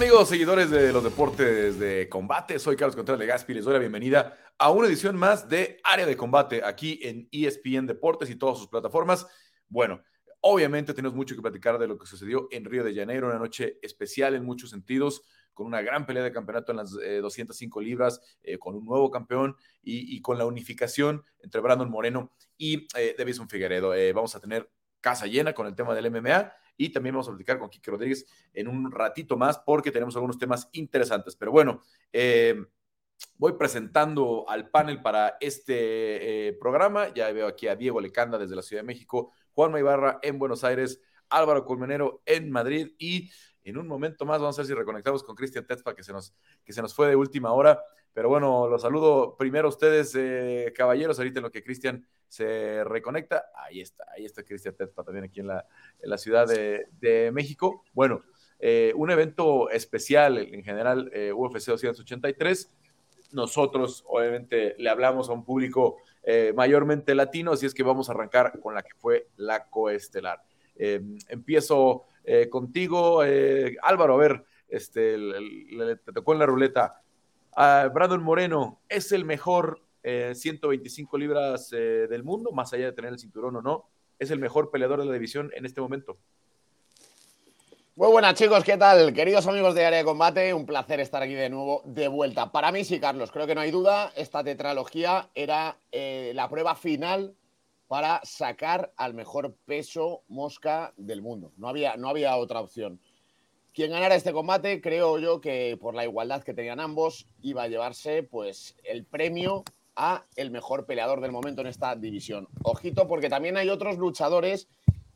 amigos, seguidores de los deportes de combate? Soy Carlos Contreras Gaspi y les doy la bienvenida a una edición más de Área de Combate aquí en ESPN Deportes y todas sus plataformas. Bueno, obviamente tenemos mucho que platicar de lo que sucedió en Río de Janeiro, una noche especial en muchos sentidos, con una gran pelea de campeonato en las 205 eh, libras, eh, con un nuevo campeón y, con la unificación entre Brandon Moreno y eh, Davison Figueredo. Eh, vamos a tener casa llena con el tema del MMA y también vamos a platicar con Kike Rodríguez en un ratito más porque tenemos algunos temas interesantes. Pero bueno, eh, voy presentando al panel para este eh, programa. Ya veo aquí a Diego Lecanda desde la Ciudad de México, Juan Ibarra en Buenos Aires, Álvaro Colmenero en Madrid y en un momento más vamos a ver si reconectamos con Cristian Tetzpa que se nos, que se nos fue de última hora. Pero bueno, los saludo primero a ustedes, eh, caballeros, ahorita en lo que Cristian se reconecta. Ahí está, ahí está Cristian Tetzpa también aquí en la, en la Ciudad de, México. Bueno, eh, un evento especial en general, eh, UFC 283. Nosotros, obviamente, le hablamos a un público eh, mayormente latino, así es que vamos a arrancar con la que fue la coestelar. empiezo contigo, Álvaro, a ver, este, te tocó en la ruleta. Ah, Brandon Moreno es el mejor 125 eh, libras eh, del mundo, más allá de tener el cinturón o no. Es el mejor peleador de la división en este momento. Muy buenas chicos, ¿qué tal? Queridos amigos de Área de Combate, un placer estar aquí de nuevo, de vuelta. Para mí sí, Carlos, creo que no hay duda, esta tetralogía era eh, la prueba final para sacar al mejor peso mosca del mundo. No había, no había otra opción. Quien ganara este combate, creo yo que por la igualdad que tenían ambos, iba a llevarse pues el premio a el mejor peleador del momento en esta división. Ojito, porque también hay otros luchadores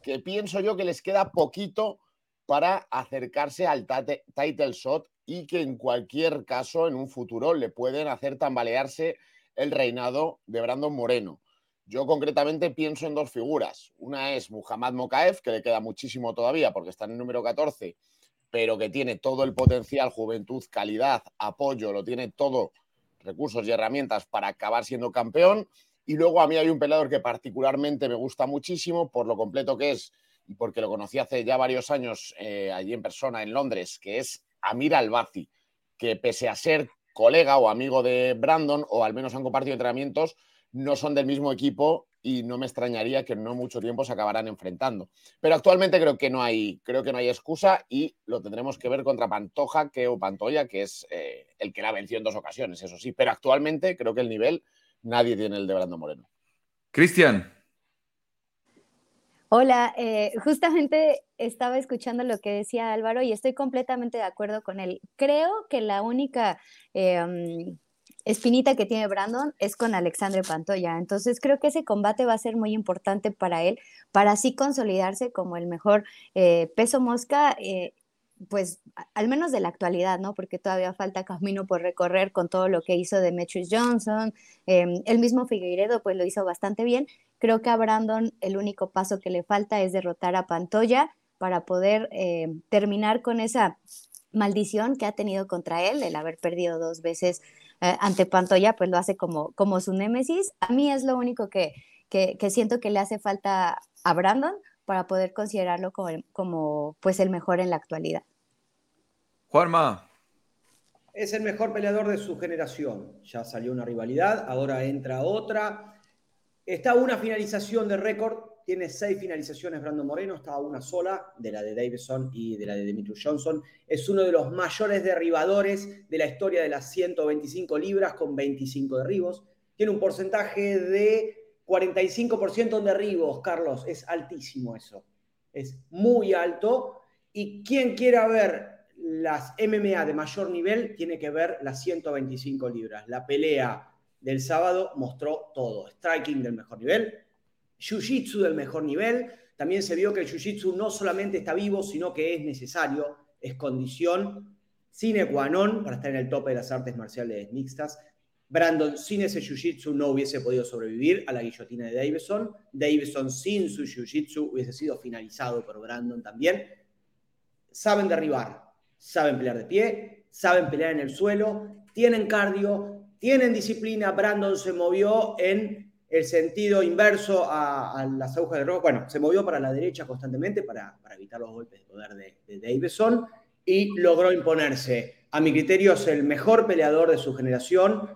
que pienso yo que les queda poquito para acercarse al title shot y que en cualquier caso en un futuro le pueden hacer tambalearse el reinado de Brandon Moreno. Yo concretamente pienso en dos figuras. Una es Muhammad Mokaev, que le queda muchísimo todavía porque está en el número 14, pero que tiene todo el potencial, juventud, calidad, apoyo, lo tiene todo recursos y herramientas para acabar siendo campeón. Y luego a mí hay un peleador que particularmente me gusta muchísimo por lo completo que es y porque lo conocí hace ya varios años eh, allí en persona en Londres, que es Amir Albazi, que pese a ser colega o amigo de Brandon, o al menos han compartido entrenamientos, no son del mismo equipo y no me extrañaría que no mucho tiempo se acabarán enfrentando. Pero actualmente creo que no hay, creo que no hay excusa y lo tendremos que ver contra Pantoja que, o Pantoya, que es eh, el que la venció en dos ocasiones, eso sí. Pero actualmente creo que el nivel nadie tiene el de Brando Moreno. Cristian. Hola, eh, justamente estaba escuchando lo que decía Álvaro y estoy completamente de acuerdo con él. Creo que la única eh, espinita que tiene Brandon es con Alexandre Pantoya. Entonces creo que ese combate va a ser muy importante para él, para así consolidarse como el mejor eh, peso mosca. Eh, pues al menos de la actualidad, ¿no? Porque todavía falta camino por recorrer con todo lo que hizo Demetrius Johnson, em, el mismo Figueiredo pues lo hizo bastante bien. Creo que a Brandon el único paso que le falta es derrotar a Pantoya para poder em, terminar con esa maldición que ha tenido contra él, el haber perdido dos veces eh, ante Pantoya, pues lo hace como, como su némesis. A mí es lo único que, que, siento que le hace falta a Brandon para poder considerarlo como, como pues el mejor en la actualidad. Juanma. Es el mejor peleador de su generación. Ya salió una rivalidad, ahora entra otra. Está una finalización de récord tiene seis finalizaciones Brandon Moreno, está una sola, de la de Davidson y de la de Demetrius Johnson. Es uno de los mayores derribadores de la historia de las 125 libras con 25 derribos. Tiene un porcentaje de 45% en derribos, Carlos. Es altísimo eso. Es muy alto. Y quien quiera ver las MMA de mayor nivel, tiene que ver las 125 libras. La pelea del sábado mostró todo. Striking del mejor nivel, Jiu-Jitsu del mejor nivel. También se vio que el Jiu-Jitsu no solamente está vivo, sino que es necesario, es condición sine qua non para estar en el tope de las artes marciales mixtas. Brandon sin ese Jiu-Jitsu no hubiese podido sobrevivir a la guillotina de Davison. Davison sin su Jiu-Jitsu hubiese sido finalizado por Brandon también. Saben derribar, saben pelear de pie, saben pelear en el suelo, tienen cardio, tienen disciplina. Brandon se movió en el sentido inverso a, las agujas de rojo. Bueno, se movió para la derecha constantemente para, evitar los golpes de poder de, Davidson y logró imponerse. A mi criterio es el mejor peleador de su generación.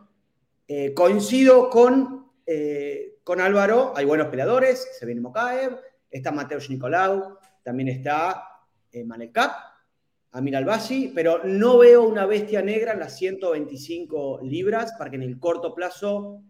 Eh, coincido con, eh, con Álvaro, hay buenos peleadores, se viene Mokaev, está Mateusz Nicolau, también está eh, Manel Cap, Amir Albasi, pero no veo una bestia negra en las 125 libras para que en el corto plazo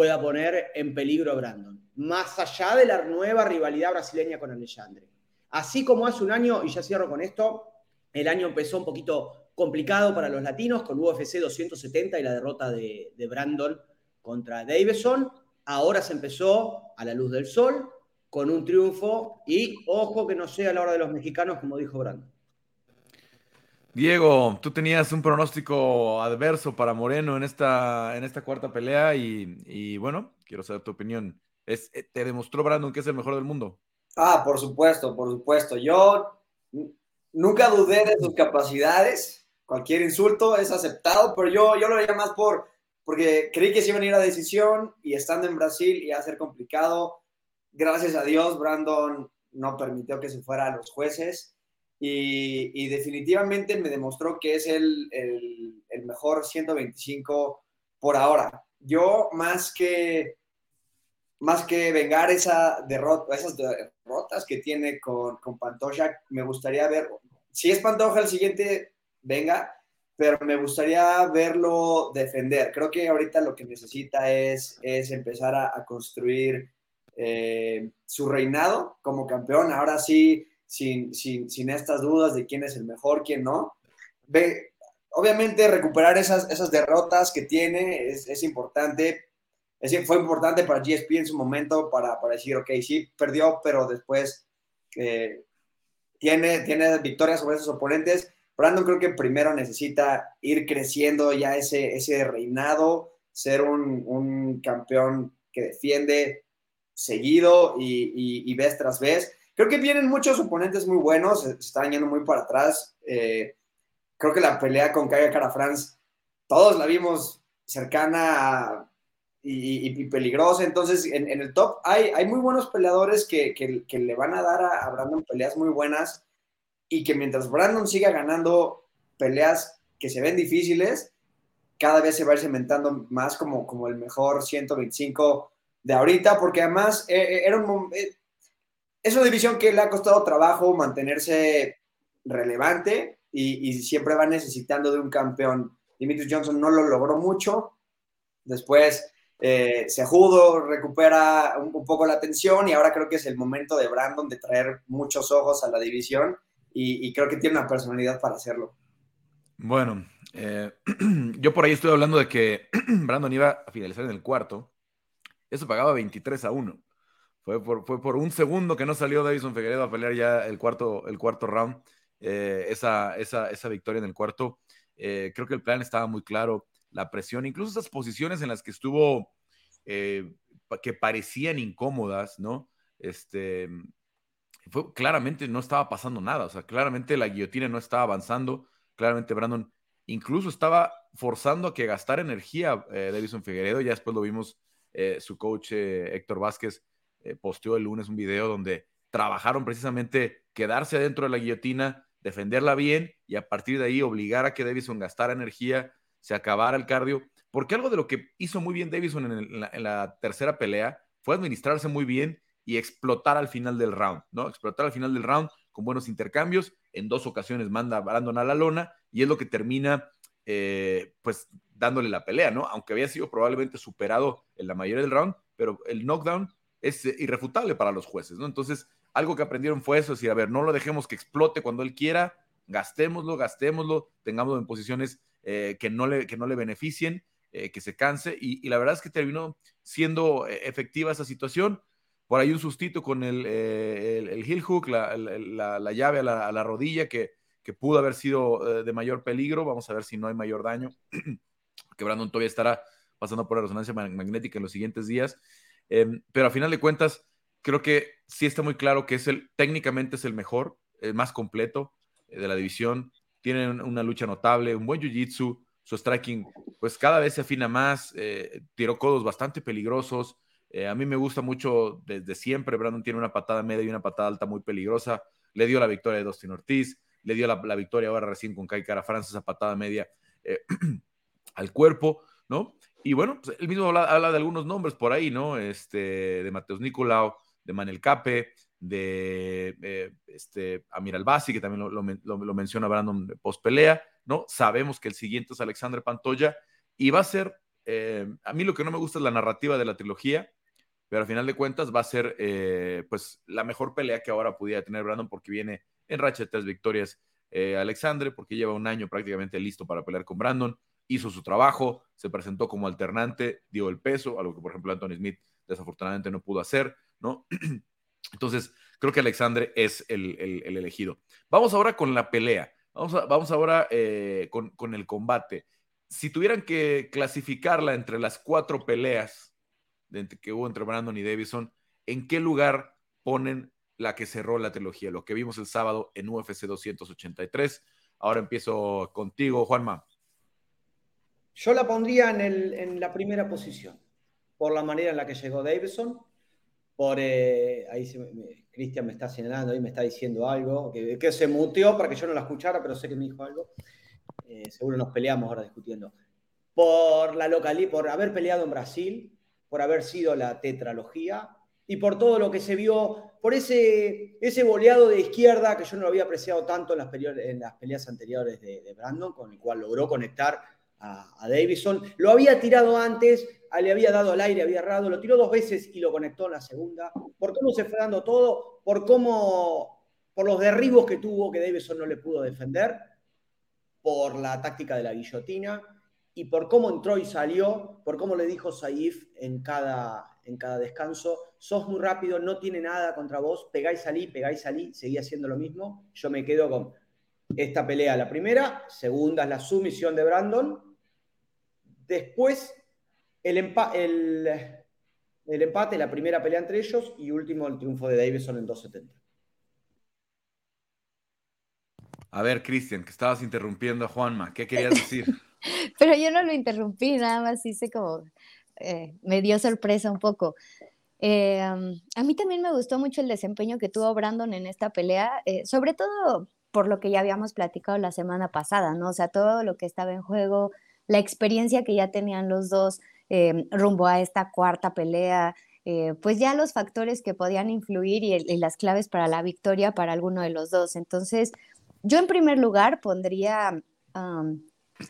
pueda poner en peligro a Brandon, más allá de la nueva rivalidad brasileña con Alexandre. Así como hace un año, y ya cierro con esto, el año empezó un poquito complicado para los latinos con UFC 270 y la derrota de, de Brandon contra Davison. Ahora se empezó a la luz del sol con un triunfo y ojo que no sea la hora de los mexicanos, como dijo Brandon. Diego, tú tenías un pronóstico adverso para Moreno en esta, en esta cuarta pelea y, bueno, quiero saber tu opinión. Es, eh, ¿Te demostró Brandon que es el mejor del mundo? Ah, por supuesto, por supuesto. Yo nunca dudé de sus capacidades. Cualquier insulto es aceptado, pero yo, yo lo veía más por, porque creí que se iban a ir a decisión y estando en Brasil iba a ser complicado. Gracias a Dios, Brandon no permitió que se fuera a los jueces y, definitivamente me demostró que es el, el, mejor 125 por ahora. Yo más que más que vengar esa derrota, esas derrotas que tiene con, con Pantoja, me gustaría ver, si es Pantoja el siguiente, venga, pero me gustaría verlo defender. Creo que ahorita lo que necesita es, es empezar a, construir eh, su reinado como campeón. Ahora sí, sin, sin, sin, estas dudas de quién es el mejor, quién no. Ve, obviamente recuperar esas, esas derrotas que tiene es, es importante. Es, fue importante para GSP en su momento para, para decir, ok, sí, perdió, pero después eh, tiene, tiene victorias sobre esos oponentes. Brandon creo que primero necesita ir creciendo ya ese, ese reinado, ser un, un campeón que defiende seguido y, y, y vez tras vez Creo que vienen muchos oponentes muy buenos, se están yendo muy para atrás. Eh, creo que la pelea con Kaya Cara France, todos la vimos cercana y, peligrosa. Entonces, en, el top hay, hay muy buenos peleadores que, que, le van a dar a, Brandon peleas muy buenas y que mientras Brandon siga ganando peleas que se ven difíciles, cada vez se va a ir cementando más como, como el mejor 125 de ahorita, porque además eh, eh, era un, es una división que le ha costado trabajo mantenerse relevante y, siempre va necesitando de un campeón. Dimitri Johnson no lo logró mucho. Después eh, se judo, recupera un, poco la atención y ahora creo que es el momento de Brandon de traer muchos ojos a la división y, creo que tiene una personalidad para hacerlo. Bueno, eh, yo por ahí estoy hablando de que Brandon iba a finalizar en el cuarto. Eso pagaba 23 a 1. Fue por, fue por un segundo que no salió Davison Figueredo a pelear ya el cuarto, el cuarto round, eh, esa, esa, esa, victoria en el cuarto. Eh, creo que el plan estaba muy claro, la presión, incluso esas posiciones en las que estuvo, eh, que parecían incómodas, ¿no? Este, fue, claramente no estaba pasando nada, o sea, claramente la guillotina no estaba avanzando, claramente Brandon incluso estaba forzando a que gastara energía Davison Figueredo, ya después lo vimos su coach Héctor Vázquez eh, el lunes un video donde trabajaron precisamente quedarse dentro de la guillotina, defenderla bien y a partir de ahí obligar a que Davison gastara energía, se acabara el cardio, porque algo de lo que hizo muy bien Davison en, la, tercera pelea fue administrarse muy bien y explotar al final del round, ¿no? Explotar al final del round con buenos intercambios, en dos ocasiones manda a Brandon a la lona y es lo que termina eh, pues dándole la pelea, ¿no? Aunque había sido probablemente superado en la mayoría del round, pero el knockdown es eh, irrefutable para los jueces, ¿no? Entonces, algo que aprendieron fue eso, decir, a ver, no lo dejemos que explote cuando él quiera, gastémoslo, gastémoslo, tengámoslo en posiciones eh, que, no le, que no le beneficien, eh, que se canse, y, la verdad es que terminó siendo efectiva esa situación. Por ahí un sustito con el, el, heel hook, la, la, llave a la, rodilla, que, que, pudo haber sido de mayor peligro. Vamos a ver si no hay mayor daño. que Brandon todavía estará pasando por la resonancia magnética en los siguientes días. Em, pero a final de cuentas, creo que sí está muy claro que es el, técnicamente es el mejor, el más completo eh, de la división. Tiene una lucha notable, un buen jiu-jitsu, su striking, pues cada vez se afina más, eh, tiró codos bastante peligrosos. Eh, a mí me gusta mucho desde siempre. Brandon tiene una patada media y una patada alta muy peligrosa. Le dio la victoria a Dustin Ortiz. le dio la, victoria ahora recién con Kai Cara France, esa patada media eh, al cuerpo, ¿no? Y bueno, pues él mismo habla, de algunos nombres por ahí, ¿no? Este, de Mateus Nicolau, de Manel Cape, de eh, este, Amir Albasi, que también lo, menciona Brandon post pelea, ¿no? Sabemos que el siguiente es Alexander Pantoya y va a ser, eh, a mí lo que no me gusta es la narrativa de la trilogía, pero al final de cuentas va a ser eh, pues la mejor pelea que ahora pudiera tener Brandon porque viene en racha de tres victorias Alexander, porque lleva un año prácticamente listo para pelear con Brandon, hizo su trabajo, se presentó como alternante, dio el peso, algo que por ejemplo Anthony Smith desafortunadamente no pudo hacer, ¿no? Entonces, creo que Alexandre es el, elegido. Vamos ahora con la pelea. Vamos, vamos ahora eh, con, el combate. Si tuvieran que clasificarla entre las cuatro peleas que hubo entre Brandon y Davison, ¿en qué lugar ponen la que cerró la trilogía? Lo que vimos el sábado en UFC 283. Ahora empiezo contigo, Juanma. Yo la pondría en, en la primera posición, por la manera en la que llegó Davison por eh, ahí Cristian me está señalando, ahí me está diciendo algo, que, se muteó para que yo no la escuchara, pero sé que me dijo algo. Eh, seguro nos peleamos ahora discutiendo. Por la localidad, por haber peleado en Brasil, por haber sido la tetralogía y por todo lo que se vio, por ese, ese boleado de izquierda que yo no había apreciado tanto en las peleas anteriores de, Brandon, con el cual logró conectar a, Davison. Lo había tirado antes, le había dado al aire, había errado, lo tiró dos veces y lo conectó en la segunda. Por cómo se fue dando todo, por cómo, por los derribos que tuvo que Davidson no le pudo defender, por la táctica de la guillotina y por cómo entró y salió, por cómo le dijo Saif en cada, en cada descanso, sos muy rápido, no tiene nada contra vos, pegáis salí, pegáis salí, seguía haciendo lo mismo. Yo me quedo con esta pelea la primera, segunda es la sumisión de Brandon. Después el, el, empate, la primera pelea entre ellos y último el triunfo de Davison en 270. A ver, Cristian, que estabas interrumpiendo a Juanma, ¿qué querías decir? Pero yo no lo interrumpí, nada más hice como, eh, me dio sorpresa un poco. Eh, a mí también me gustó mucho el desempeño que tuvo Brandon en esta pelea, eh, sobre todo por lo que ya habíamos platicado la semana pasada, ¿no? O sea, todo lo que estaba en juego, la experiencia que ya tenían los dos, Em, rumbo a esta cuarta pelea, eh, pues ya los factores que podían influir y, las claves para la victoria para alguno de los dos. Entonces, yo en primer lugar pondría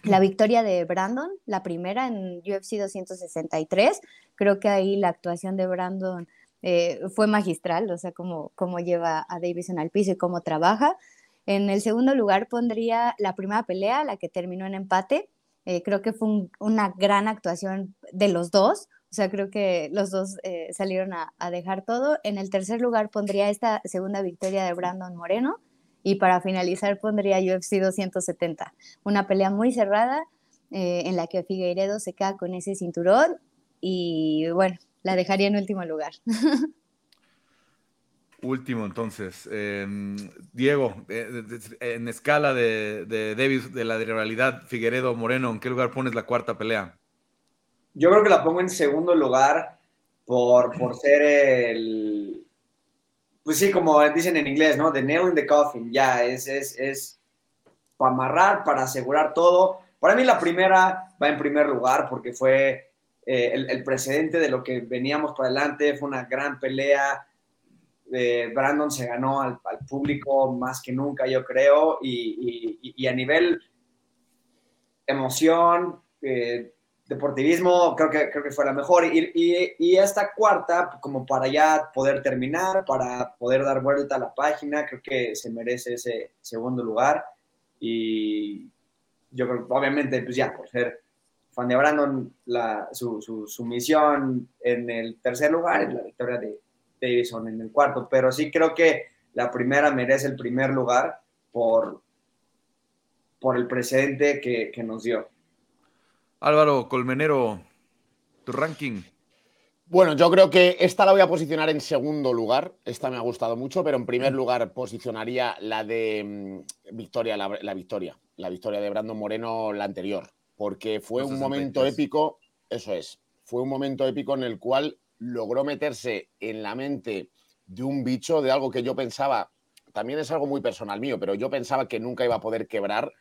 la victoria de Brandon, la primera en UFC 263. Creo que ahí la actuación de Brandon eh, fue magistral, o sea, cómo, cómo lleva a Davison al piso y cómo trabaja. En el segundo lugar pondría la primera pelea, la que terminó en empate. Eh, creo que fue una gran actuación de los dos. O sea, creo que los dos eh, salieron a, dejar todo. En el tercer lugar pondría esta segunda victoria de Brandon Moreno. Y para finalizar pondría UFC 270. Una pelea muy cerrada eh, en la que Figueiredo se queda con ese cinturón. Y bueno, la dejaría en último lugar. Último, entonces. Em, Diego, eh, en escala de, de Davis, de la rivalidad Figueredo-Moreno, ¿en qué lugar pones la cuarta pelea? Yo creo que la pongo en segundo lugar por, por ser el. Pues sí, como dicen en inglés, ¿no? The nail in the coffin. Ya, es, es, es para amarrar, para asegurar todo. Para mí, la primera va en primer lugar porque fue eh, el, el precedente de lo que veníamos para adelante. Fue una gran pelea Brandon se ganó al, público más que nunca, yo creo, y, a nivel emoción, eh, deportivismo, creo que, fue la mejor. Y, esta cuarta, como para ya poder terminar, para poder dar vuelta a la página, creo que se merece ese segundo lugar. Y yo creo, obviamente, pues ya, por ser fan de Brandon, su, su misión en el tercer lugar es la victoria de, Davison en el cuarto, pero sí creo que la primera merece el primer lugar por, por el precedente que, nos dio. Álvaro Colmenero, tu ranking. Bueno, yo creo que esta la voy a posicionar en segundo lugar. Esta me ha gustado mucho, pero en primer lugar posicionaría la de mm, Victoria, la, victoria, la victoria de Brandon Moreno, la anterior, porque fue un momento épico. Eso es, fue un momento épico en el cual logró meterse en la mente de un bicho, de algo que yo pensaba también es algo muy personal mío, pero yo pensaba que nunca iba a poder quebrar.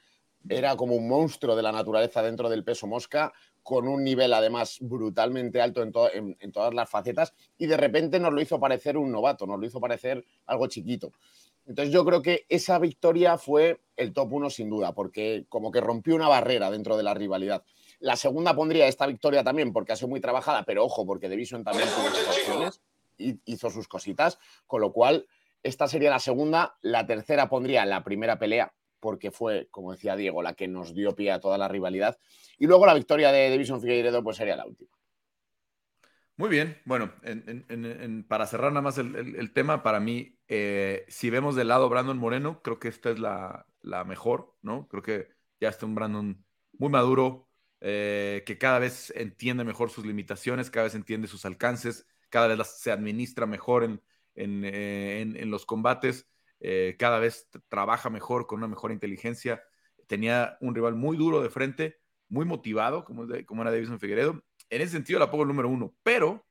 Era como un monstruo de la naturaleza dentro del peso mosca, con un nivel además brutalmente alto en, todas las facetas, y de repente nos lo hizo parecer un novato, nos lo hizo parecer algo chiquito. Entonces yo creo que esa victoria fue el top uno sin duda, porque como que rompió una barrera dentro de la rivalidad. La segunda pondría esta victoria también porque ha sido muy trabajada, pero ojo, porque Division también tuvo sus opciones y hizo sus cositas, con lo cual esta sería la segunda. La tercera pondría la primera pelea, porque fue, como decía Diego, la que nos dio pie a toda la rivalidad. Y luego la victoria de Division Figueiredo, pues sería la última. Muy bien, bueno, para cerrar nada más el, tema, para mí, eh, si vemos del lado Brandon Moreno, creo que esta es la, mejor, ¿no? Creo que ya está un Brandon muy maduro, eh, que cada vez entiende mejor sus limitaciones, cada vez entiende sus alcances, cada vez se administra mejor en, eh, en, los combates, eh, cada vez trabaja mejor, con una mejor inteligencia. Tenía un rival muy duro de frente, muy motivado, como, como era Davison Figueredo. En ese sentido la pongo el número uno, pero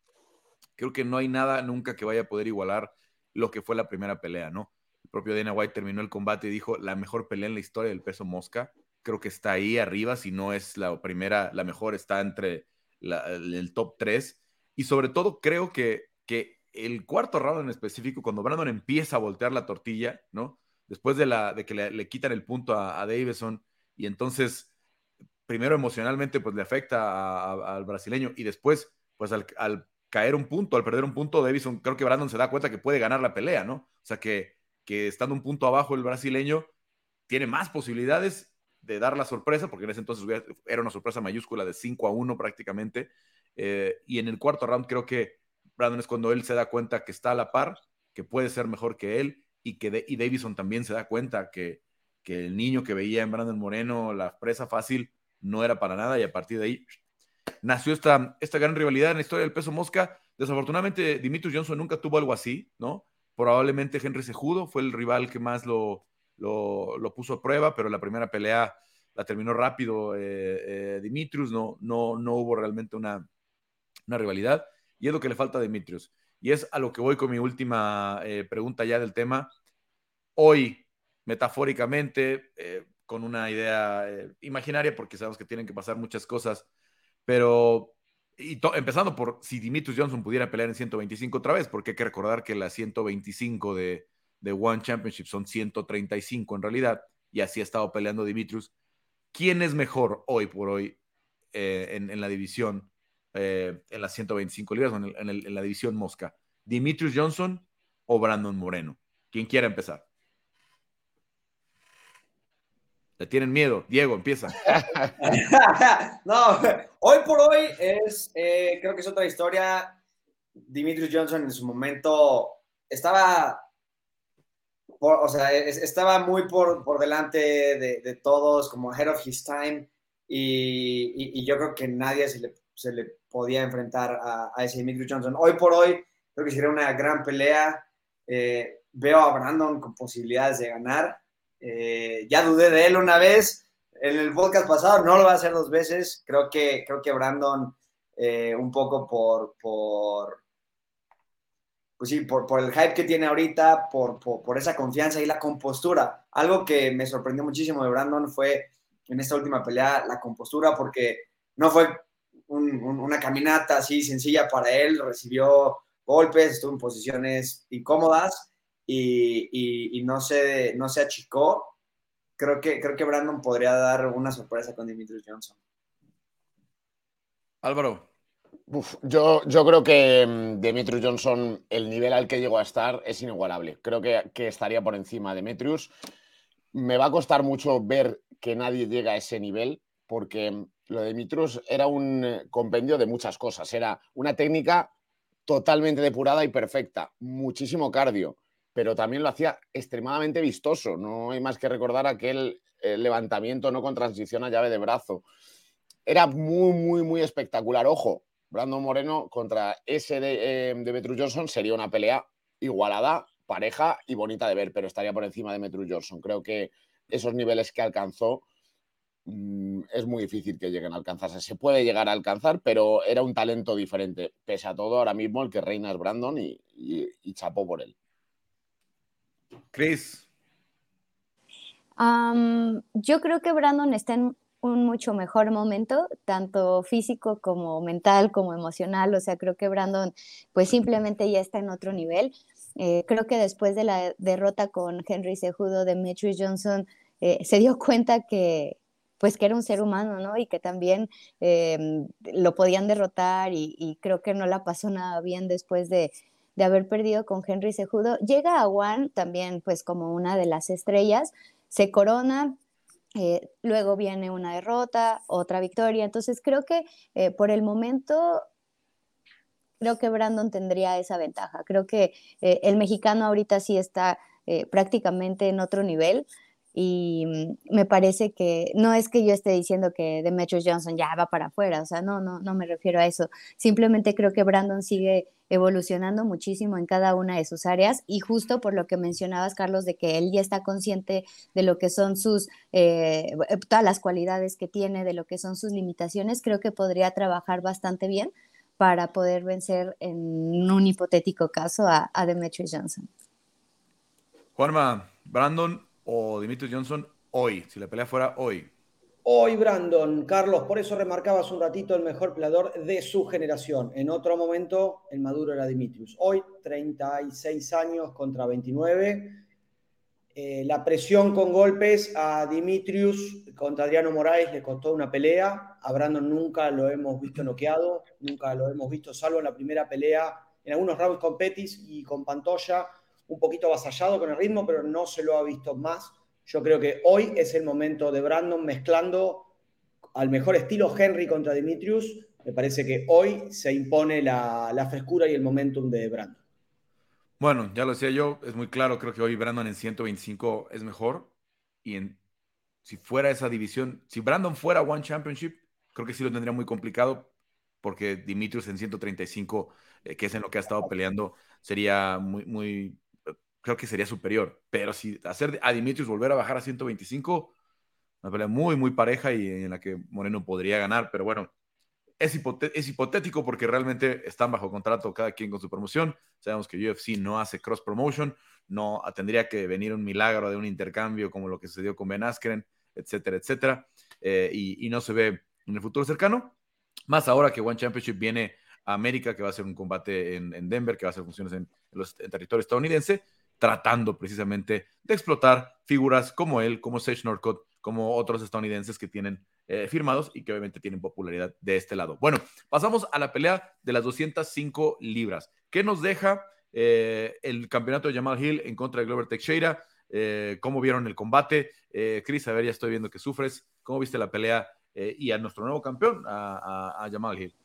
creo que no hay nada nunca que vaya a poder igualar lo que fue la primera pelea, ¿no? El propio Dana White terminó el combate y dijo, la mejor pelea en la historia del peso mosca. Creo que está ahí arriba, si no es la primera, la mejor está entre el top 3. Y sobre todo creo que, que el cuarto round en específico, cuando Brandon empieza a voltear la tortilla, ¿no? Después de, la, de que le, quitan el punto a, Davison y entonces, primero emocionalmente, pues le afecta al brasileño y después, pues al, caer un punto, al perder un punto, Davison, creo que Brandon se da cuenta que puede ganar la pelea, ¿no? O sea, que, que estando un punto abajo el brasileño tiene más posibilidades de dar la sorpresa, porque en ese entonces era una sorpresa mayúscula de 5 a 1 prácticamente. Eh, y en el cuarto round creo que Brandon es cuando él se da cuenta que está a la par, que puede ser mejor que él y que y Davison también se da cuenta que, que el niño que veía en Brandon Moreno la presa fácil no era para nada y a partir de ahí nació esta, esta gran rivalidad en la historia del peso mosca. Desafortunadamente, Dimitrios Johnson nunca tuvo algo así, ¿no? Probablemente Henry Sejudo fue el rival que más lo, lo, puso a prueba, pero la primera pelea la terminó rápido eh, eh, Dimitrios, no, no, no hubo realmente una, una rivalidad y es lo que le falta a Dimitrios. Y es a lo que voy con mi última eh, pregunta ya del tema. Hoy, metafóricamente, eh, con una idea imaginaria, porque sabemos que tienen que pasar muchas cosas, pero empezando por si Dimitrios Johnson pudiera pelear en 125 otra vez, porque hay que recordar que las 125 de, de One Championship son 135 en realidad, y así ha estado peleando Dimitrios. ¿Quién es mejor hoy por hoy en, la división eh, en las 125 libras, en, en, la división mosca. Dimitrius Johnson o Brandon Moreno. Quien quiera empezar. Le tienen miedo. Diego, empieza. no, hoy por hoy es, eh, creo que es otra historia. Dimitrius Johnson en su momento estaba, o sea, estaba muy por, por delante de, de, todos, como head of his time, y, y, yo creo que nadie se le, se le podía enfrentar a, ese Dimitri Johnson. Hoy por hoy, creo que sería una gran pelea. Eh, veo a Brandon con posibilidades de ganar. Eh, ya dudé de él una vez en el podcast pasado, no lo va a hacer dos veces. Creo que, creo que Brandon, eh, un poco por, por, pues sí, por, el hype que tiene ahorita, por, esa confianza y la compostura. Algo que me sorprendió muchísimo de Brandon fue en esta última pelea la compostura, porque no fue una caminata así sencilla para él, recibió golpes, estuvo en posiciones incómodas y, no, se, no achicó. Creo que, Brandon podría dar una sorpresa con Dimitrios Johnson. Álvaro. Yo, yo creo que mm, Demetrius Johnson, el nivel al que llegó a estar es inigualable. Creo que, que estaría por encima de Demetrius. Me va a costar mucho ver que nadie llega a ese nivel, porque lo de Mitrus era un eh, compendio de muchas cosas. Era una técnica totalmente depurada y perfecta, muchísimo cardio, pero también lo hacía extremadamente vistoso. No hay más que recordar aquel eh, levantamiento no con transición a llave de brazo. Era muy, muy, muy espectacular. Ojo, Brandon Moreno contra ese de, eh, Johnson sería una pelea igualada, pareja y bonita de ver, pero estaría por encima de Metru Johnson. Creo que esos niveles que alcanzó Mm, es muy difícil que lleguen a alcanzarse. Se puede llegar a alcanzar, pero era un talento diferente. Pese a todo, ahora mismo el que reina es Brandon y, chapó por él. Chris. yo creo que Brandon está en un mucho mejor momento, tanto físico como mental, como emocional. O sea, creo que Brandon pues simplemente ya está en otro nivel. Eh, creo que después de la derrota con Henry Sejudo, Demetrius Johnson eh, se dio cuenta que pues que era un ser humano, ¿no? Y que también em, lo podían derrotar y, creo que no la pasó nada bien después de, de haber perdido con Henry Sejudo. Llega a Juan también pues como una de las estrellas, se corona, eh, luego viene una derrota, otra victoria. Entonces creo que eh, por el momento, creo que Brandon tendría esa ventaja. Creo que eh, el mexicano ahorita sí está prácticamente en otro nivel. Y mm, me parece que no es que yo esté diciendo que Demetrius Johnson ya va para afuera, o sea, no, no, no me refiero a eso. Simplemente creo que Brandon sigue evolucionando muchísimo en cada una de sus áreas y justo por lo que mencionabas, Carlos, de que él ya está consciente de lo que son sus, eh, todas las cualidades que tiene, de lo que son sus limitaciones, creo que podría trabajar bastante bien para poder vencer en un hipotético caso a Demetrius Johnson. Juanma, Brandon o Dimitri Johnson hoy, si la pelea fuera hoy? Hoy, Brandon, Carlos, por eso remarcabas un ratito el mejor peleador de su generación. En otro momento, el maduro era Dimitrius. Hoy, 36 años contra 29. Eh, la presión con golpes a Dimitrius contra Adriano Moraes le costó una pelea. A Brandon nunca lo hemos visto noqueado, nunca lo hemos visto, salvo en la primera pelea, en algunos rounds con Petis y con Pantoya un poquito avasallado con el ritmo, pero no se lo ha visto más. Yo creo que hoy es el momento de Brandon mezclando al mejor estilo Henry contra Dimitrius. Me parece que hoy se impone la, frescura y el momentum de Brandon. Bueno, ya lo decía yo, es muy claro, creo que hoy Brandon en 125 es mejor. Y en, si fuera esa división, si Brandon fuera One Championship, creo que sí lo tendría muy complicado, porque Dimitrius en 135, eh, que es en lo que ha estado peleando, sería muy, muy creo que sería superior. Pero si hacer a Dimitrios volver a bajar a 125, una pelea muy, muy pareja y en la que Moreno podría ganar. Pero bueno, es, es hipotético porque realmente están bajo contrato cada quien con su promoción. Sabemos que UFC no hace cross promotion, no tendría que venir un milagro de un intercambio como lo que sucedió con Ben Askren, etcétera, etcétera. Eh, y, no se ve en el futuro cercano. Más ahora que One Championship viene a América, que va a ser un combate en, Denver, que va a hacer funciones en, los, en territorio estadounidense tratando precisamente de explotar figuras como él, como Sage Norcott, como otros estadounidenses que tienen eh, firmados y que obviamente tienen popularidad de este lado. Bueno, pasamos a la pelea de las 205 libras. ¿Qué nos deja eh, el campeonato de Jamal Hill en contra de Glover Teixeira? Eh, ¿Cómo vieron el combate? Chris, a ver, ya estoy viendo que sufres. ¿Cómo viste la pelea y a nuestro nuevo campeón, a, a Jamal Hill?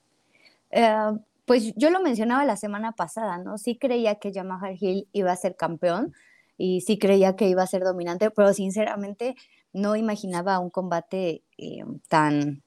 Pues yo lo mencionaba la semana pasada, ¿no? Sí creía que Yamaha Hill iba a ser campeón y sí creía que iba a ser dominante, pero sinceramente no imaginaba un combate eh, tan,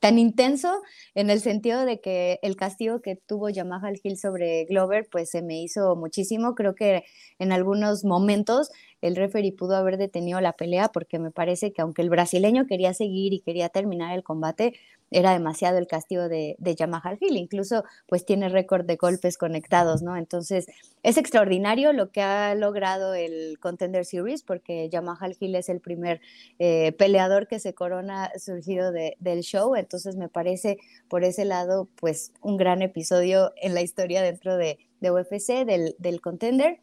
tan intenso en el sentido de que el castigo que tuvo Yamaha Hill sobre Glover, pues se me hizo muchísimo. Creo que en algunos momentos el referee pudo haber detenido la pelea porque me parece que aunque el brasileño quería seguir y quería terminar el combate, era demasiado el castigo de, de Yamaha Hill, incluso pues tiene récord de golpes conectados, ¿no? Entonces es extraordinario lo que ha logrado el Contender Series porque Yamaha Hill es el primer eh, peleador que se corona surgido del show, entonces me parece por ese lado pues un gran episodio en la historia dentro de, de UFC, del, del Contender.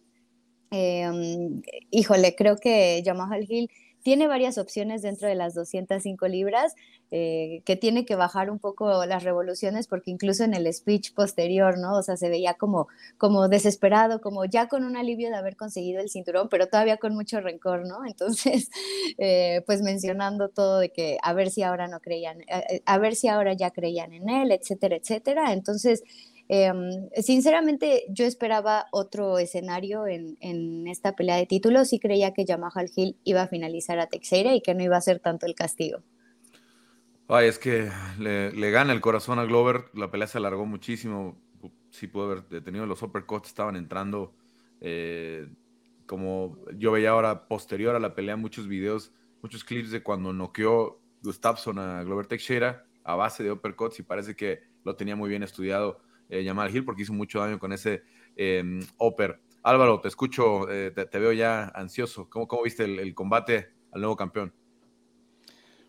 Em, híjole, creo que Yamaha Hill tiene varias opciones dentro de las 205 libras, eh, que tiene que bajar un poco las revoluciones, porque incluso en el speech posterior, ¿no? O sea, se veía como, como desesperado, como ya con un alivio de haber conseguido el cinturón, pero todavía con mucho rencor, ¿no? Entonces, eh, pues mencionando todo de que a ver si ahora no creían, eh, a ver si ahora ya creían en él, etcétera, etcétera. Entonces, Em, sinceramente, yo esperaba otro escenario en, esta pelea de títulos Sí creía que Yamaha Hill iba a finalizar a Teixeira y que no iba a ser tanto el castigo. Ay, es que le, gana el corazón a Glover. La pelea se alargó muchísimo. Sí pudo haber detenido los uppercuts, estaban entrando. Eh, como yo veía ahora posterior a la pelea, muchos videos, muchos clips de cuando noqueó Gustafsson a Glover Teixeira a base de uppercuts y parece que lo tenía muy bien estudiado eh, Jamal Hill porque hizo mucho daño con ese eh, upper Álvaro, te escucho, eh, te, veo ya ansioso. ¿Cómo, cómo viste el, combate al nuevo campeón?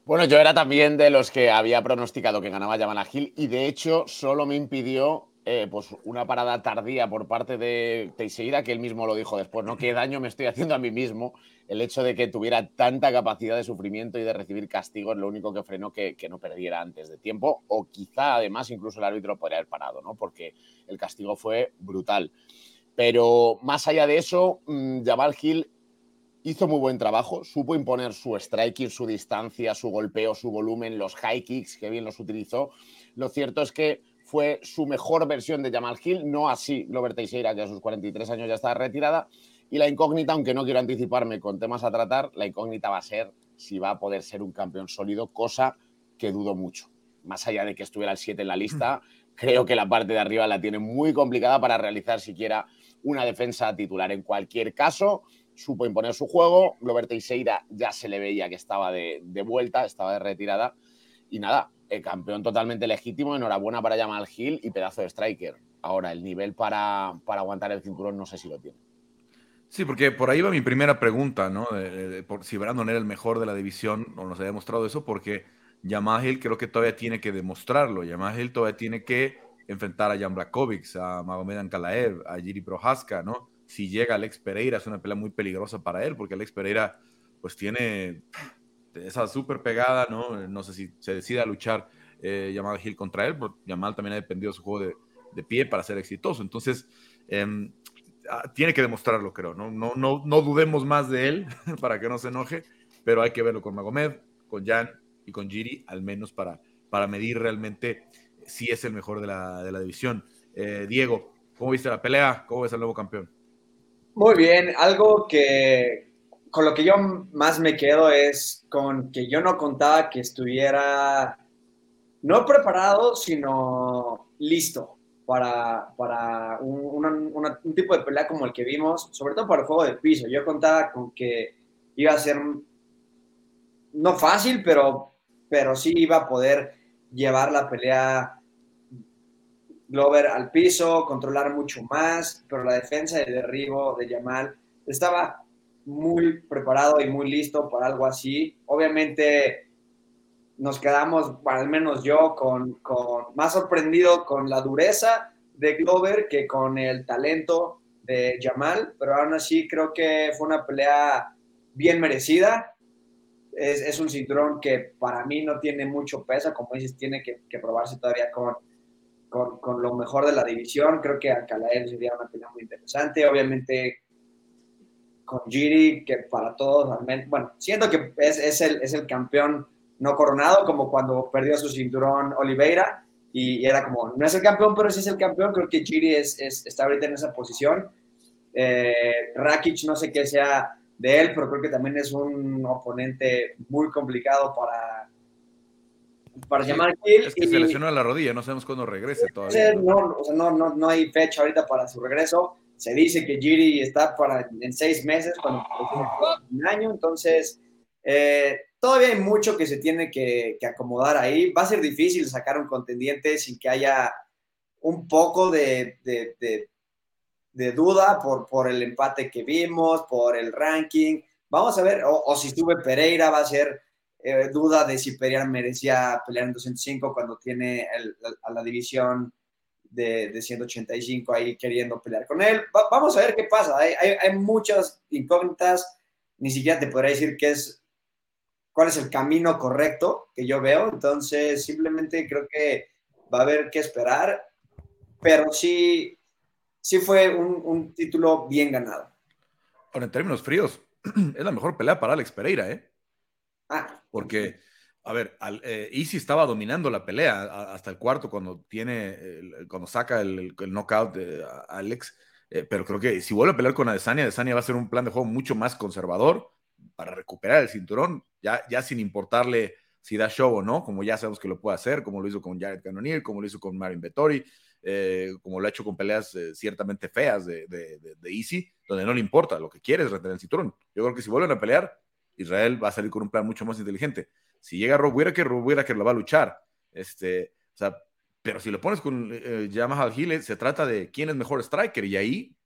Bueno, yo era también de los que había pronosticado que ganaba Jamal Gil y de hecho solo me impidió eh, pues una parada tardía por parte de Teixeira, que él mismo lo dijo después, ¿no? ¿Qué daño me estoy haciendo a mí mismo? El hecho de que tuviera tanta capacidad de sufrimiento y de recibir castigo es lo único que frenó que, no perdiera antes de tiempo, o quizá además incluso el árbitro podría haber parado, ¿no? Porque el castigo fue brutal. Pero más allá de eso, mm, Jamal Hill hizo muy buen trabajo, supo imponer su striking, su distancia, su golpeo, su volumen, los high kicks, que bien los utilizó. Lo cierto es que fue su mejor versión de Jamal Hill, no así Glover Teixeira, que a sus 43 años ya está retirada. Y la incógnita, aunque no quiero anticiparme con temas a tratar, la incógnita va a ser si va a poder ser un campeón sólido, cosa que dudo mucho. Más allá de que estuviera el 7 en la lista, creo que la parte de arriba la tiene muy complicada para realizar siquiera una defensa titular. En cualquier caso, supo imponer su juego. Glover Teixeira ya se le veía que estaba de, de vuelta, estaba de retirada. Y nada, el campeón totalmente legítimo, enhorabuena para Jamal Hill y pedazo de striker. Ahora, el nivel para, para aguantar el cinturón no sé si lo tiene. Sí, porque por ahí va mi primera pregunta, ¿no? por si Brandon era el mejor de la división, o nos ha demostrado eso, porque Jamal Hill creo que todavía tiene que demostrarlo. Jamal Hill todavía tiene que enfrentar a Jan Brakovic, a Magomed Ankalaev, a Jiri Prohaska, ¿no? Si llega Alex Pereira, es una pelea muy peligrosa para él, porque Alex Pereira, pues tiene esa súper pegada, ¿no? No sé si se decide a luchar eh, Jamal Hill contra él, porque Jamal también ha dependido de su juego de, de pie para ser exitoso. Entonces, em, ah, tiene que demostrarlo, creo, ¿no? No, no, no dudemos más de él para que no se enoje, pero hay que verlo con Magomed, con Jan y con Giri, al menos para, para medir realmente si es el mejor de la, de la división. Eh, Diego, ¿cómo viste la pelea? ¿Cómo ves al nuevo campeón? Muy bien, algo que, con lo que yo más me quedo es con que yo no contaba que estuviera no preparado, sino listo para, para un, tipo de pelea como el que vimos, sobre todo para el juego de piso. Yo contaba con que iba a ser no fácil, pero, pero sí iba a poder llevar la pelea Glover al piso, controlar mucho más, pero la defensa de derribo de Yamal estaba muy preparado y muy listo para algo así. Obviamente nos quedamos, al menos yo, con, más sorprendido con la dureza de Glover que con el talento de Jamal, pero aún así creo que fue una pelea bien merecida. Es, un cinturón que para mí no tiene mucho peso, como dices, tiene que, probarse todavía con, con, lo mejor de la división. Creo que Ankalaev sería una pelea muy interesante. Obviamente con Giri, que para todos, bueno, siento que es, es, el, es el campeón no coronado, como cuando perdió su cinturón Oliveira, y, era como, no es el campeón, pero sí es el campeón, creo que Giri es, está ahorita en esa posición. Eh, Rakic no sé qué sea de él, pero creo que también es un oponente muy complicado para, para llamar Es que se lesionó la rodilla, no sabemos cuándo regrese todavía. No, o sea, no, no, no hay fecha ahorita para su regreso se dice que Giri está para en seis meses, cuando un año, entonces eh, todavía hay mucho que se tiene que, acomodar ahí. Va a ser difícil sacar un contendiente sin que haya un poco de, duda por, el empate que vimos, por el ranking. Vamos a ver, o, si sube Pereira, va a ser eh, duda de si Pereira merecía pelear en 205 cuando tiene a la división de, 185 ahí queriendo pelear con él. vamos a ver qué pasa. Hay, hay, muchas incógnitas. Ni siquiera te podría decir qué es, cuál es el camino correcto que yo veo. Entonces, simplemente creo que va a haber que esperar. Pero sí, sí fue un, un título bien ganado. Ahora, en términos fríos, es la mejor pelea para Alex Pereira, ¿eh? Ah, porque a ver, eh, Easy estaba dominando la pelea hasta el cuarto cuando tiene, cuando saca el, knockout de Alex. Eh, pero creo que si vuelve a pelear con Adesanya, Adesanya va a ser un plan de juego mucho más conservador para recuperar el cinturón, ya, ya sin importarle si da show o no, como ya sabemos que lo puede hacer, como lo hizo con Jared Cannonier, como lo hizo con Marin Vettori, eh, como lo ha hecho con peleas ciertamente feas de, de, de, Easy, donde no le importa, lo que quiere es retener el cinturón. Yo creo que si vuelven a pelear, Israel va a salir con un plan mucho más inteligente. Si llega Rob Whittaker, Rob Whittaker lo va a luchar. Este, o sea, pero si lo pones con eh, Yamaha Gile, se trata de quién es mejor striker y ahí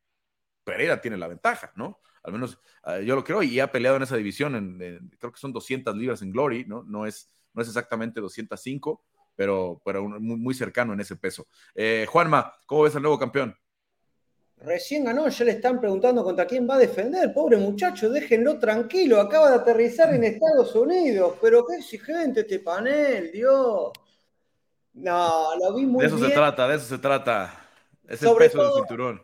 Pereira tiene la ventaja, ¿no? Al menos uh, yo lo creo y ha peleado en esa división, creo que son 200 libras en Glory, ¿no? No es, no es exactamente 205, pero, pero muy, muy cercano en ese peso. Eh, Juanma, ¿cómo ves al nuevo campeón? Recién ganó, ya le están preguntando contra quién va a defender. Pobre muchacho, déjenlo tranquilo. Acaba de aterrizar en Estados Unidos. Pero qué exigente este panel, Dios. No, lo vi muy bien. De eso bien. se trata, de eso se trata. Es el peso todo, del cinturón.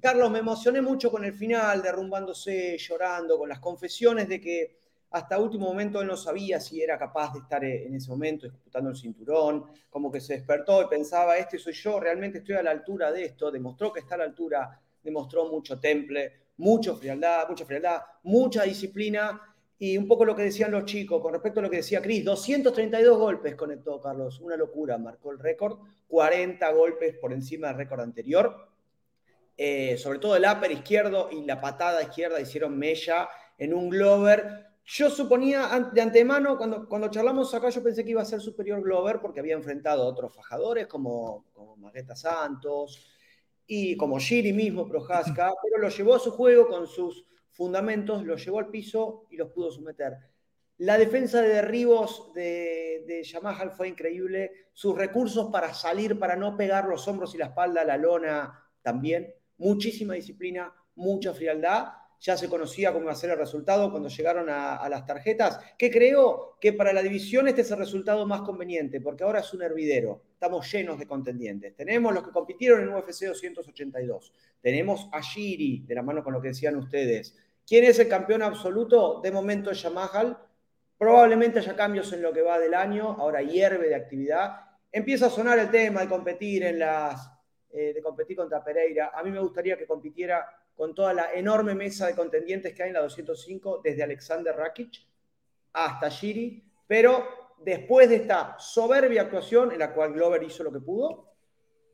Carlos, me emocioné mucho con el final, derrumbándose, llorando, con las confesiones de que hasta último momento él no sabía si era capaz de estar en ese momento disputando el cinturón, como que se despertó y pensaba, este soy yo, realmente estoy a la altura de esto, demostró que está a la altura, demostró mucho temple, mucho frialdad, mucha frialdad, mucha disciplina y un poco lo que decían los chicos con respecto a lo que decía Cris, 232 golpes conectó Carlos, una locura, marcó el récord, 40 golpes por encima del récord anterior, eh, sobre todo el upper izquierdo y la patada izquierda hicieron mella en un Glover yo suponía de antemano, cuando, cuando charlamos acá, yo pensé que iba a ser superior Glover porque había enfrentado a otros fajadores como, como Magueta Santos y como Giri mismo, Prohaska, pero lo llevó a su juego con sus fundamentos, lo llevó al piso y los pudo someter. La defensa de derribos de, de Yamaha fue increíble. Sus recursos para salir, para no pegar los hombros y la espalda a la lona también. Muchísima disciplina, mucha frialdad ya se conocía cómo iba a ser el resultado cuando llegaron a, las tarjetas, que creo que para la división este es el resultado más conveniente, porque ahora es un hervidero, estamos llenos de contendientes. Tenemos los que compitieron en UFC 282, tenemos a Shiri, de la mano con lo que decían ustedes. ¿Quién es el campeón absoluto? De momento Yamaha, probablemente haya cambios en lo que va del año, ahora hierve de actividad. Empieza a sonar el tema de competir en las... Eh, de competir contra Pereira. A mí me gustaría que compitiera con toda la enorme mesa de contendientes que hay en la 205, desde Alexander Rakic hasta Shiri, pero después de esta soberbia actuación en la cual Glover hizo lo que pudo,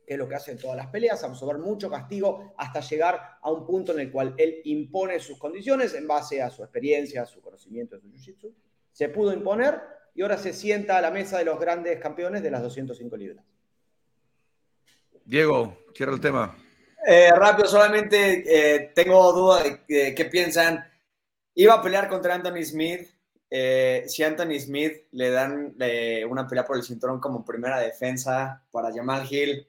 que es lo que hacen todas las peleas, absorber mucho castigo hasta llegar a un punto en el cual él impone sus condiciones en base a su experiencia, a su conocimiento de su jiu-jitsu, se pudo imponer y ahora se sienta a la mesa de los grandes campeones de las 205 libras. Diego, cierra el tema. Eh, rápido, solamente eh, tengo duda de, qué piensan. Iba a pelear contra Anthony Smith. Eh, si Anthony Smith le dan eh, una pelea por el cinturón como primera defensa para Jamal Hill,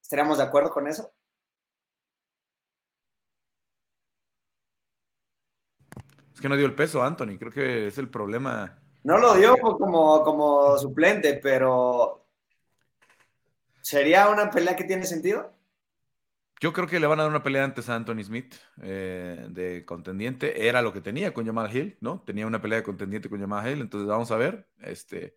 ¿estaríamos de acuerdo con eso? Es que no dio el peso, Anthony. Creo que es el problema. No lo dio como, como suplente, pero ¿sería una pelea que tiene sentido? Yo creo que le van a dar una pelea antes a Anthony Smith eh, de contendiente. Era lo que tenía con Jamal Hill, ¿no? Tenía una pelea de contendiente con Jamal Hill. Entonces vamos a ver este,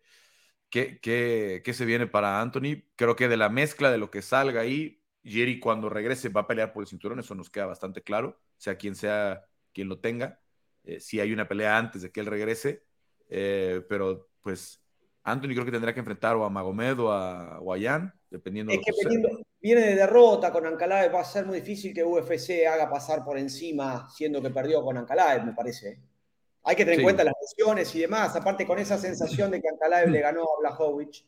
qué, qué, qué, se viene para Anthony. Creo que de la mezcla de lo que salga ahí, Jerry cuando regrese va a pelear por el cinturón. Eso nos queda bastante claro. Sea quien sea quien lo tenga. Eh, si hay una pelea antes de que él regrese. Eh, pero pues Anthony creo que tendrá que enfrentar o a Magomed o a, o a Jan, dependiendo es de que dependiendo, viene de derrota con Ankalaev, va a ser muy difícil que UFC haga pasar por encima, siendo que perdió con Ankalaev, me parece. Hay que tener sí. en cuenta las lesiones y demás, aparte con esa sensación de que Ankalaev le ganó a Blachowicz.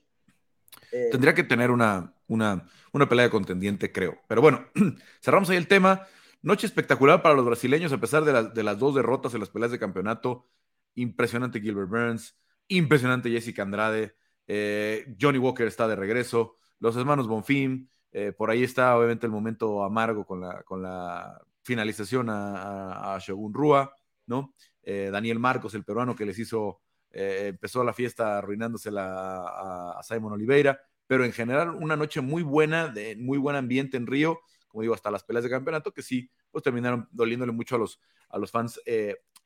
Eh, Tendría que tener una, una, una pelea de contendiente, creo. Pero bueno, cerramos ahí el tema. Noche espectacular para los brasileños, a pesar de, la, de las dos derrotas en las peleas de campeonato. Impresionante Gilbert Burns, impresionante Jessica Andrade. Eh, Johnny Walker está de regreso. Los hermanos Bonfim, eh, por ahí está obviamente el momento amargo con la, finalización a, Shogun Rua, ¿no? Eh, Daniel Marcos, el peruano que les hizo, eh, empezó la fiesta arruinándosela a, Simon Oliveira, pero en general una noche muy buena, de muy buen ambiente en Río, como digo, hasta las peleas de campeonato, que sí, pues terminaron doliéndole mucho a los, fans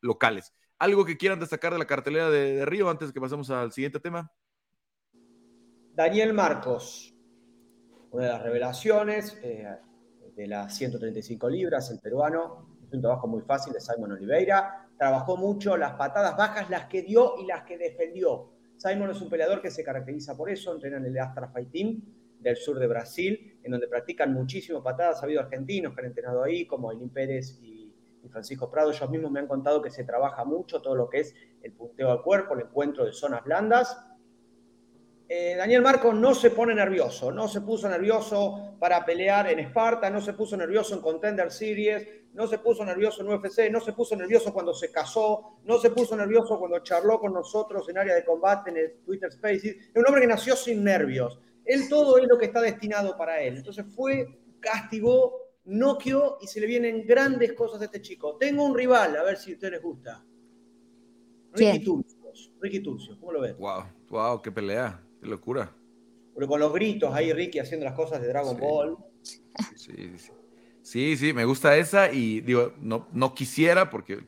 locales. ¿Algo que quieran destacar de la cartelera de, de Río antes de que pasemos al siguiente tema? Daniel Marcos, una de las revelaciones eh, de las 135 libras, el peruano, es un trabajo muy fácil de Simon Oliveira, trabajó mucho las patadas bajas, las que dio y las que defendió. Simon es un peleador que se caracteriza por eso, entrena en el Astra Fight Team del sur de Brasil, en donde practican muchísimo patadas, ha habido argentinos que han entrenado ahí, como Elín Pérez y, y Francisco Prado, ellos mismos me han contado que se trabaja mucho todo lo que es el punteo al cuerpo, el encuentro de zonas blandas, eh, Daniel Marcos no se pone nervioso, no se puso nervioso para pelear en Esparta, no se puso nervioso en Contender Series, no se puso nervioso en UFC, no se puso nervioso cuando se casó, no se puso nervioso cuando charló con nosotros en área de combate en el Twitter Spaces. Es un hombre que nació sin nervios. Él todo es lo que está destinado para él. Entonces fue, castigó, noqueó y se le vienen grandes cosas a este chico. Tengo un rival, a ver si a ustedes les gusta. Ricky Turcios. Ricky Turcios, ¿cómo lo ves? Wow, wow, qué pelea. Qué locura. Pero con los gritos ahí, Ricky haciendo las cosas de Dragon Ball. Sí, sí. Sí, sí, me gusta esa y digo, no, no quisiera porque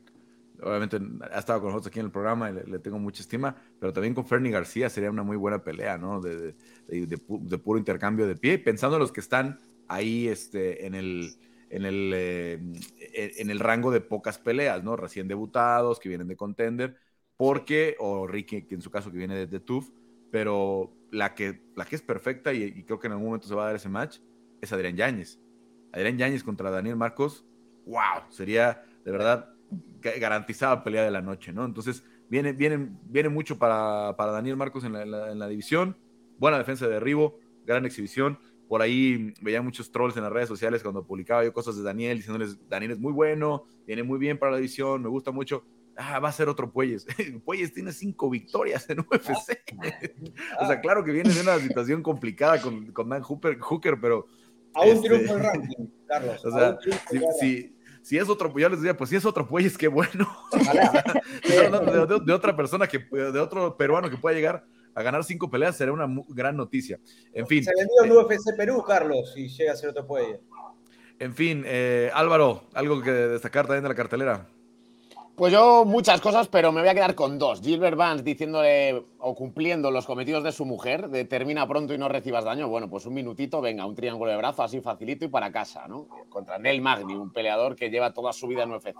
obviamente ha estado con nosotros aquí en el programa y le, tengo mucha estima, pero también con Fernie García sería una muy buena pelea, ¿no? De, de, puro intercambio de pie, pensando en los que están ahí este, en, el, en, el, eh, en el rango de pocas peleas, ¿no? Recién debutados, que vienen de contender, porque, o Ricky, que en su caso que viene de, de TUF, pero la que, la que es perfecta y, creo que en algún momento se va a dar ese match es Adrián Yáñez. Adrián Yáñez contra Daniel Marcos, wow, sería de verdad garantizada pelea de la noche, ¿no? Entonces, viene, viene, viene mucho para, para Daniel Marcos en la, en la, división, buena defensa de derribo, gran exhibición. Por ahí veía muchos trolls en las redes sociales cuando publicaba yo cosas de Daniel, diciéndoles, Daniel es muy bueno, viene muy bien para la división, me gusta mucho ah, va a ser otro Puelles. Puelles tiene cinco victorias en UFC. o sea, claro que viene de una situación complicada con, con Dan Hooker, pero... A un este, triunfo el ranking, Carlos. O sea, si, si, es otro, yo les decía, pues si es otro Puelles, qué bueno. de, otra persona, que, de otro peruano que pueda llegar a ganar cinco peleas, sería una gran noticia. En fin. Se vendió en eh, UFC Perú, Carlos, si llega a ser otro Puelles. En fin, eh, Álvaro, algo que destacar también de la cartelera. Pues yo muchas cosas, pero me voy a quedar con dos. Gilbert Vance diciéndole o cumpliendo los cometidos de su mujer, termina pronto y no recibas daño. Bueno, pues un minutito, venga, un triángulo de brazo así facilito y para casa, ¿no? Contra Nel Magni, un peleador que lleva toda su vida en UFC.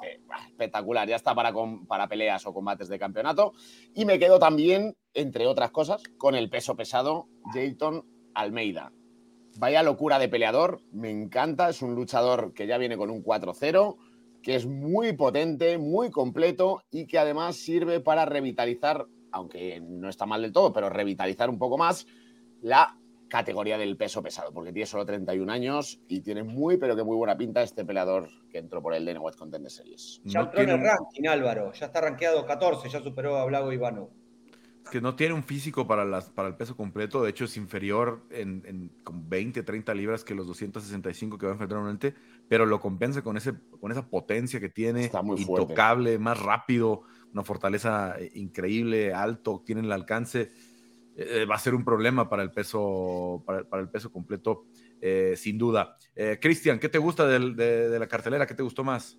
espectacular, ya está para, para peleas o combates de campeonato. Y me quedo también, entre otras cosas, con el peso pesado, Jayton Almeida. Vaya locura de peleador, me encanta, es un luchador que ya viene con un 4-0 que es muy potente, muy completo y que además sirve para revitalizar, aunque no está mal del todo, pero revitalizar un poco más la categoría del peso pesado, porque tiene solo 31 años y tiene muy, pero que muy buena pinta este peleador que entró por el Dana West Contender Series. Ya entró en el ranking, Álvaro. Ya está rankeado 14, ya superó a Blago Ivano que no tiene un físico para, las, para el peso completo, de hecho es inferior en, con 20, 30 libras que los 265 que va a enfrentar normalmente, pero lo compensa con, ese, con esa potencia que tiene, intocable, más rápido, una fortaleza eh, increíble, alto, tiene el alcance, eh, va a ser un problema para el peso, para, el peso completo, eh, sin duda. Cristian, ¿qué te gusta de, de la cartelera? ¿Qué te gustó más?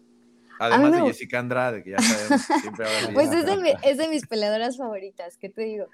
Además de Jessica Andrade, que ya sabemos, siempre Pues es de, es de, mis peleadoras favoritas, ¿qué te digo?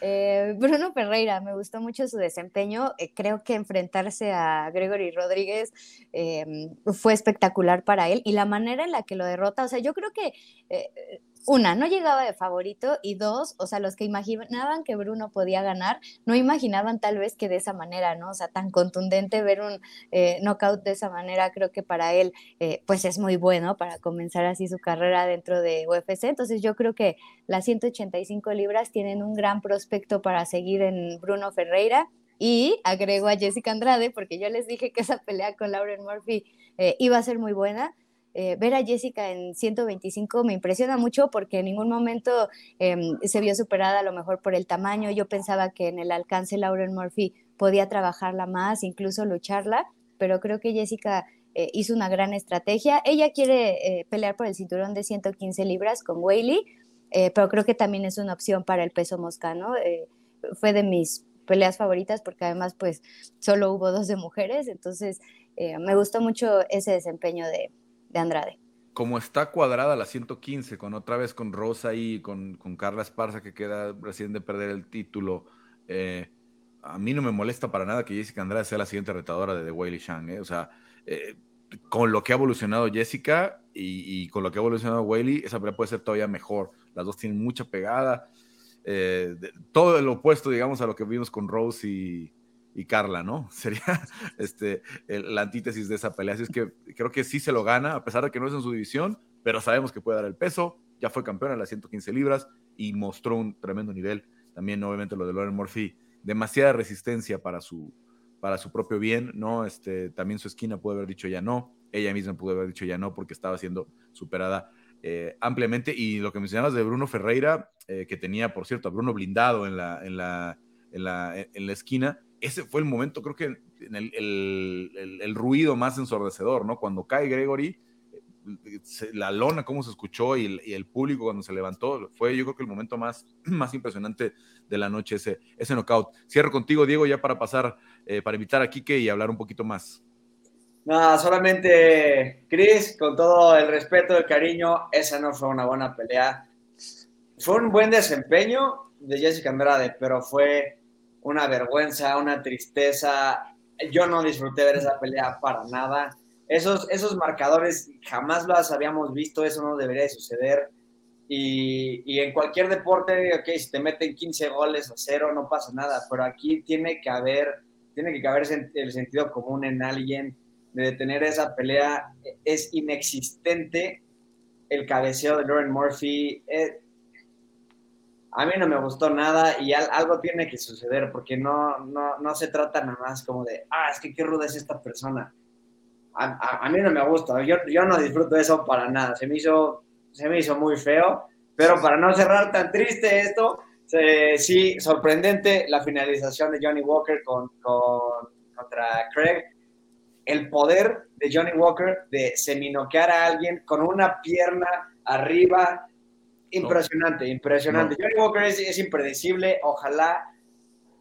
Eh, Bruno Ferreira, me gustó mucho su desempeño. Eh, creo que enfrentarse a Gregory Rodríguez em, fue espectacular para él y la manera en la que lo derrota, o sea, yo creo que eh, una, no llegaba de favorito y dos, o sea, los que imaginaban que Bruno podía ganar, no imaginaban tal vez que de esa manera, ¿no? O sea, tan contundente ver un eh, knockout de esa manera, creo que para él, eh, pues es muy bueno para comenzar así su carrera dentro de UFC. Entonces yo creo que las 185 libras tienen un gran prospecto para seguir en Bruno Ferreira. Y agrego a Jessica Andrade, porque yo les dije que esa pelea con Lauren Murphy eh, iba a ser muy buena eh, ver a Jessica en 125 me impresiona mucho porque en ningún momento em, se vio superada a lo mejor por el tamaño. Yo pensaba que en el alcance Lauren Murphy podía trabajarla más, incluso lucharla, pero creo que Jessica eh, hizo una gran estrategia. Ella quiere eh, pelear por el cinturón de 115 libras con Whaley, pero creo que también es una opción para el peso moscano. fue de mis peleas favoritas porque además pues solo hubo dos de mujeres, entonces me gustó mucho ese desempeño de, de Andrade. Como está cuadrada la 115, con otra vez con Rosa y con, con Carla Esparza que queda recién de perder el título, eh, a mí no me molesta para nada que Jessica Andrade sea la siguiente retadora de The Weili Shang. Eh. O sea, eh, con lo que ha evolucionado Jessica y, con lo que ha evolucionado Weili, esa pelea puede ser todavía mejor. Las dos tienen mucha pegada. todo lo opuesto, digamos, a lo que vimos con Rose y, y Carla, ¿no? Sería este, la antítesis de esa pelea. Así es que creo que sí se lo gana, a pesar de que no es en su división, pero sabemos que puede dar el peso. Ya fue campeón en las 115 libras y mostró un tremendo nivel. También, obviamente, lo de Lauren Murphy demasiada resistencia para su, para su propio bien, ¿no? Este, también su esquina puede haber dicho ya no, ella misma pudo haber dicho ya no porque estaba siendo superada eh, ampliamente. Y lo que mencionabas de Bruno Ferreira, eh, que tenía, por cierto, a Bruno blindado en la, en la, en la, en la esquina, ese fue el momento, creo que el, el, ruido más ensordecedor, ¿no? Cuando cae Gregory, la lona, cómo se escuchó y el, público cuando se levantó, fue yo creo que el momento más, más impresionante de la noche, ese, ese knockout. Cierro contigo, Diego, ya para pasar, eh, para invitar a Kike y hablar un poquito más. No, solamente, Chris, con todo el respeto, el cariño, esa no fue una buena pelea. Fue un buen desempeño de Jessica Andrade, pero fue una vergüenza, una tristeza. Yo no disfruté ver esa pelea para nada. Esos, esos marcadores jamás los habíamos visto, eso no debería de suceder. Y, y, en cualquier deporte, ok, si te meten 15 goles a cero, no pasa nada, pero aquí tiene que haber, tiene que haber el sentido común en alguien de detener esa pelea. Es inexistente el cabeceo de Lauren Murphy. Eh, a mí no me gustó nada y algo tiene que suceder porque no, no, no, se trata nada más como de, ah, es que qué ruda es esta persona. A, a, mí no me gusta, yo, yo no disfruto eso para nada, se me, hizo, se me hizo muy feo, pero para no cerrar tan triste esto, sí, sorprendente la finalización de Johnny Walker con, con, contra Craig, el poder de Johnny Walker de seminoquear a alguien con una pierna arriba, Impresionante, impresionante. Johnny Walker es, impredecible. Ojalá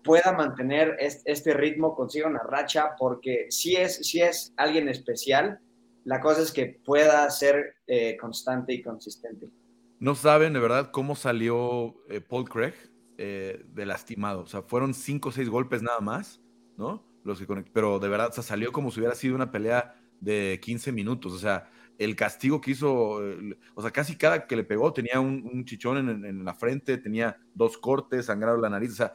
pueda mantener este, ritmo, consiga una racha, porque si es, si es alguien especial, la cosa es que pueda ser eh, constante y consistente. No saben de verdad cómo salió eh, Paul Craig eh, de lastimado. O sea, fueron cinco o seis golpes nada más, ¿no? Los que pero de verdad, o salió como si hubiera sido una pelea de 15 minutos. O sea, el castigo que hizo, o sea, casi cada que le pegó tenía un, chichón en, la frente, tenía dos cortes, sangrado la nariz, o sea,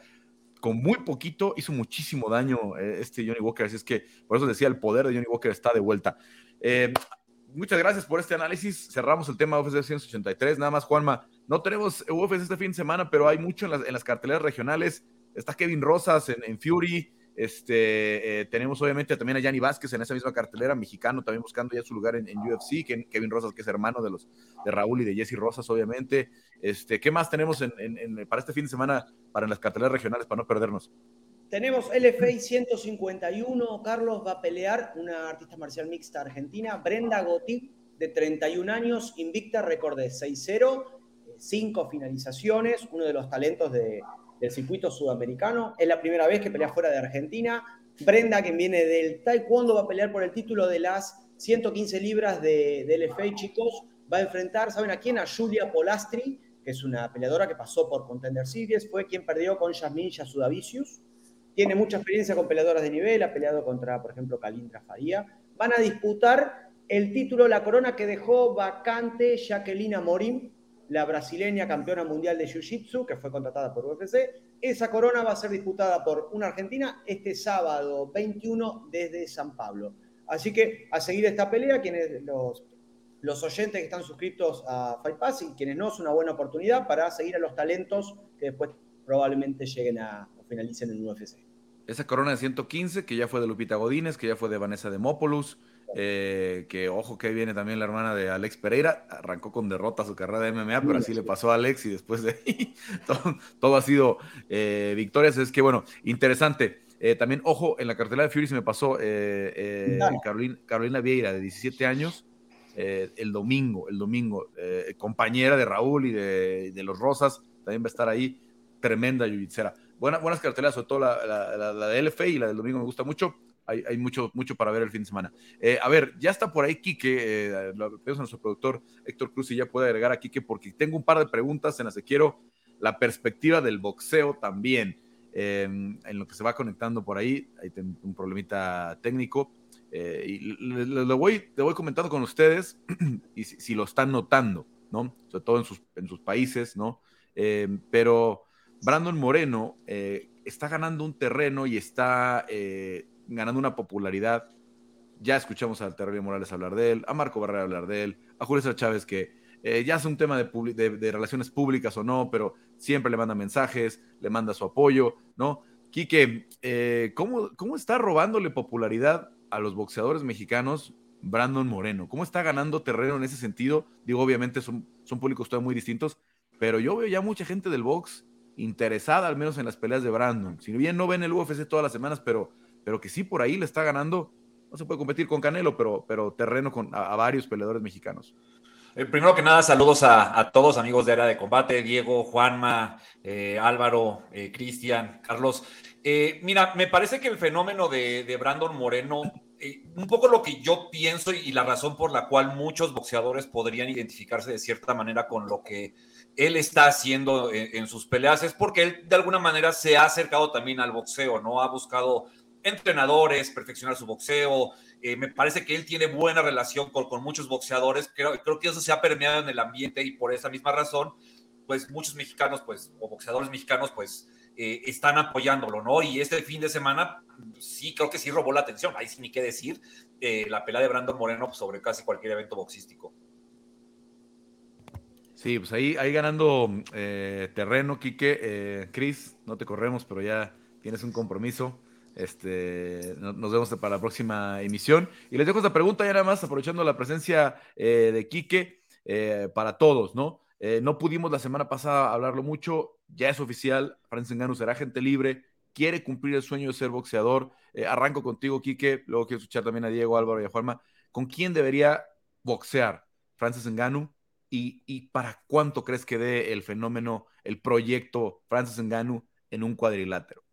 con muy poquito hizo muchísimo daño eh, este Johnny Walker, así es que por eso decía, el poder de Johnny Walker está de vuelta. Eh, muchas gracias por este análisis, cerramos el tema UFC 183, nada más Juanma, no tenemos UFC este fin de semana, pero hay mucho en las, carteleras regionales, está Kevin Rosas en Fury, este, eh, tenemos obviamente también a Yanni Vázquez en esa misma cartelera, mexicano, también buscando ya su lugar en, UFC, Kevin Rosas, que es hermano de los de Raúl y de Jesse Rosas, obviamente. Este, ¿Qué más tenemos en, para este fin de semana para las carteleras regionales para no perdernos? Tenemos LFA 151, Carlos va a pelear, una artista marcial mixta argentina, Brenda Gotti, de 31 años, invicta, récord de 6-0, 5 finalizaciones, uno de los talentos de, del circuito sudamericano. Es la primera vez que pelea fuera de Argentina. Brenda, que viene del Taekwondo, va a pelear por el título de las 115 libras de, de LFA, chicos. Va a enfrentar, ¿saben a quién? A Julia Polastri, que es una peleadora que pasó por Contender Series. Fue quien perdió con Yasmin Yasudavicius. Tiene mucha experiencia con peleadoras de nivel. Ha peleado contra, por ejemplo, Kalindra Faría. Van a disputar el título, la corona que dejó vacante Jacqueline Morim, la brasileña campeona mundial de Jiu-Jitsu, que fue contratada por UFC. Esa corona va a ser disputada por una argentina este sábado 21 desde San Pablo. Así que a seguir esta pelea, quienes los, los oyentes que están suscritos a Fight Pass y quienes no, es una buena oportunidad para seguir a los talentos que después probablemente lleguen a o finalicen en UFC. Esa corona de 115, que ya fue de Lupita Godínez, que ya fue de Vanessa Demopoulos, eh, que ojo que viene también la hermana de Alex Pereira, arrancó con derrota su carrera de MMA, pero así le pasó a Alex y después de ahí todo, ha sido eh, victorias. Es que bueno, interesante. Eh, también, ojo, en la cartelera de Fury se me pasó Carolina, Carolina Vieira, de 17 años, el domingo, el domingo, compañera de Raúl y de, los Rosas, también va a estar ahí, tremenda jiu buenas cartelas, sobre todo la, la, la, de LF y la del domingo me gusta mucho hay, mucho, mucho para ver el fin de semana. Eh, a ver, ya está por ahí Quique, eh, a nuestro productor Héctor Cruz y ya puede agregar a Quique porque tengo un par de preguntas en las que quiero la perspectiva del boxeo también, en lo que se va conectando por ahí, hay un problemita técnico. Eh, y lo, voy, le voy comentando con ustedes y si, lo están notando, ¿no? Sobre todo en sus, en sus países, ¿no? Em, pero Brandon Moreno está ganando un terreno y está ganando una popularidad. Ya escuchamos a Terrible Morales hablar de él, a Marco Barrera hablar de él, a Julio Chávez que eh, ya es un tema de, de, relaciones públicas o no, pero siempre le manda mensajes, le manda su apoyo, ¿no? Quique, eh, ¿cómo, ¿cómo está robándole popularidad a los boxeadores mexicanos Brandon Moreno? ¿Cómo está ganando terreno en ese sentido? Digo, obviamente son, son públicos todavía muy distintos, pero yo veo ya mucha gente del box interesada al menos en las peleas de Brandon. Si bien no ven el UFC todas las semanas, pero, pero que sí por ahí le está ganando. No se puede competir con Canelo, pero, pero terreno con, a, varios peleadores mexicanos. Eh, primero que nada, saludos a, todos amigos de Era de Combate, Diego, Juanma, eh, Álvaro, eh, Cristian, Carlos. mira, me parece que el fenómeno de Brandon Moreno un poco lo que yo pienso y, la razón por la cual muchos boxeadores podrían identificarse de cierta manera con lo que él está haciendo en, sus peleas es porque él de alguna manera se ha acercado también al boxeo, ¿no? Ha buscado entrenadores, perfeccionar su boxeo. Eh, me parece que él tiene buena relación con, muchos boxeadores. Creo, creo que eso se ha permeado en el ambiente y por esa misma razón, pues muchos mexicanos, pues, o boxeadores mexicanos, pues, eh, están apoyándolo, ¿no? Y este fin de semana, sí, creo que sí robó la atención. Ahí sí ni qué decir, eh, la pelea de Brandon Moreno sobre casi cualquier evento boxístico. Sí, pues ahí, ahí ganando terreno, Quique. Eh, Cris, no te corremos, pero ya tienes un compromiso. Este, nos vemos para la próxima emisión. Y les dejo esta pregunta ya nada más, aprovechando la presencia eh, de Quique, para todos, ¿no? no pudimos la semana pasada hablarlo mucho, ya es oficial, Francis Ngannou será gente libre, quiere cumplir el sueño de ser boxeador. arranco contigo, Quique, luego quiero escuchar también a Diego, Álvaro y a Juanma. ¿Con quién debería boxear Francis Ngannou y, para cuánto crees que dé el fenómeno, el proyecto Francis Ngannou en un cuadrilátero?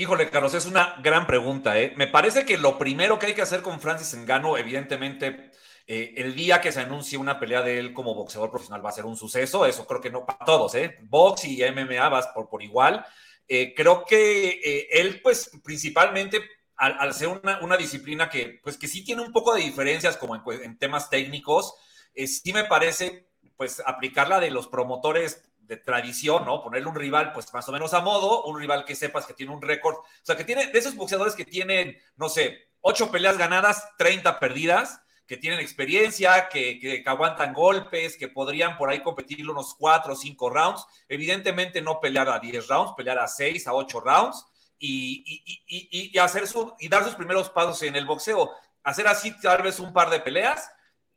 Híjole, Carlos, es una gran pregunta. ¿eh? Me parece que lo primero que hay que hacer con Francis Ngannou, evidentemente, eh, el día que se anuncie una pelea de él como boxeador profesional va a ser un suceso. Eso creo que no para todos, ¿eh? Box y MMA vas por, por igual. Eh, creo que él, pues, principalmente al, ser una, una, disciplina que, pues, que sí tiene un poco de diferencias como en, en temas técnicos, sí me parece, pues, aplicarla de los promotores de tradición, ¿no? Ponerle un rival, pues, más o menos a modo, un rival que sepas que tiene un récord, o sea, que tiene, de esos boxeadores que tienen, no sé, ocho peleas ganadas, 30 perdidas, que tienen experiencia, que, que, aguantan golpes, que podrían por ahí competir unos cuatro o cinco rounds. Evidentemente no pelear a 10 rounds, pelear a seis, a ocho rounds y, y, y, hacer su, y dar sus primeros pasos en el boxeo. Hacer así tal vez un par de peleas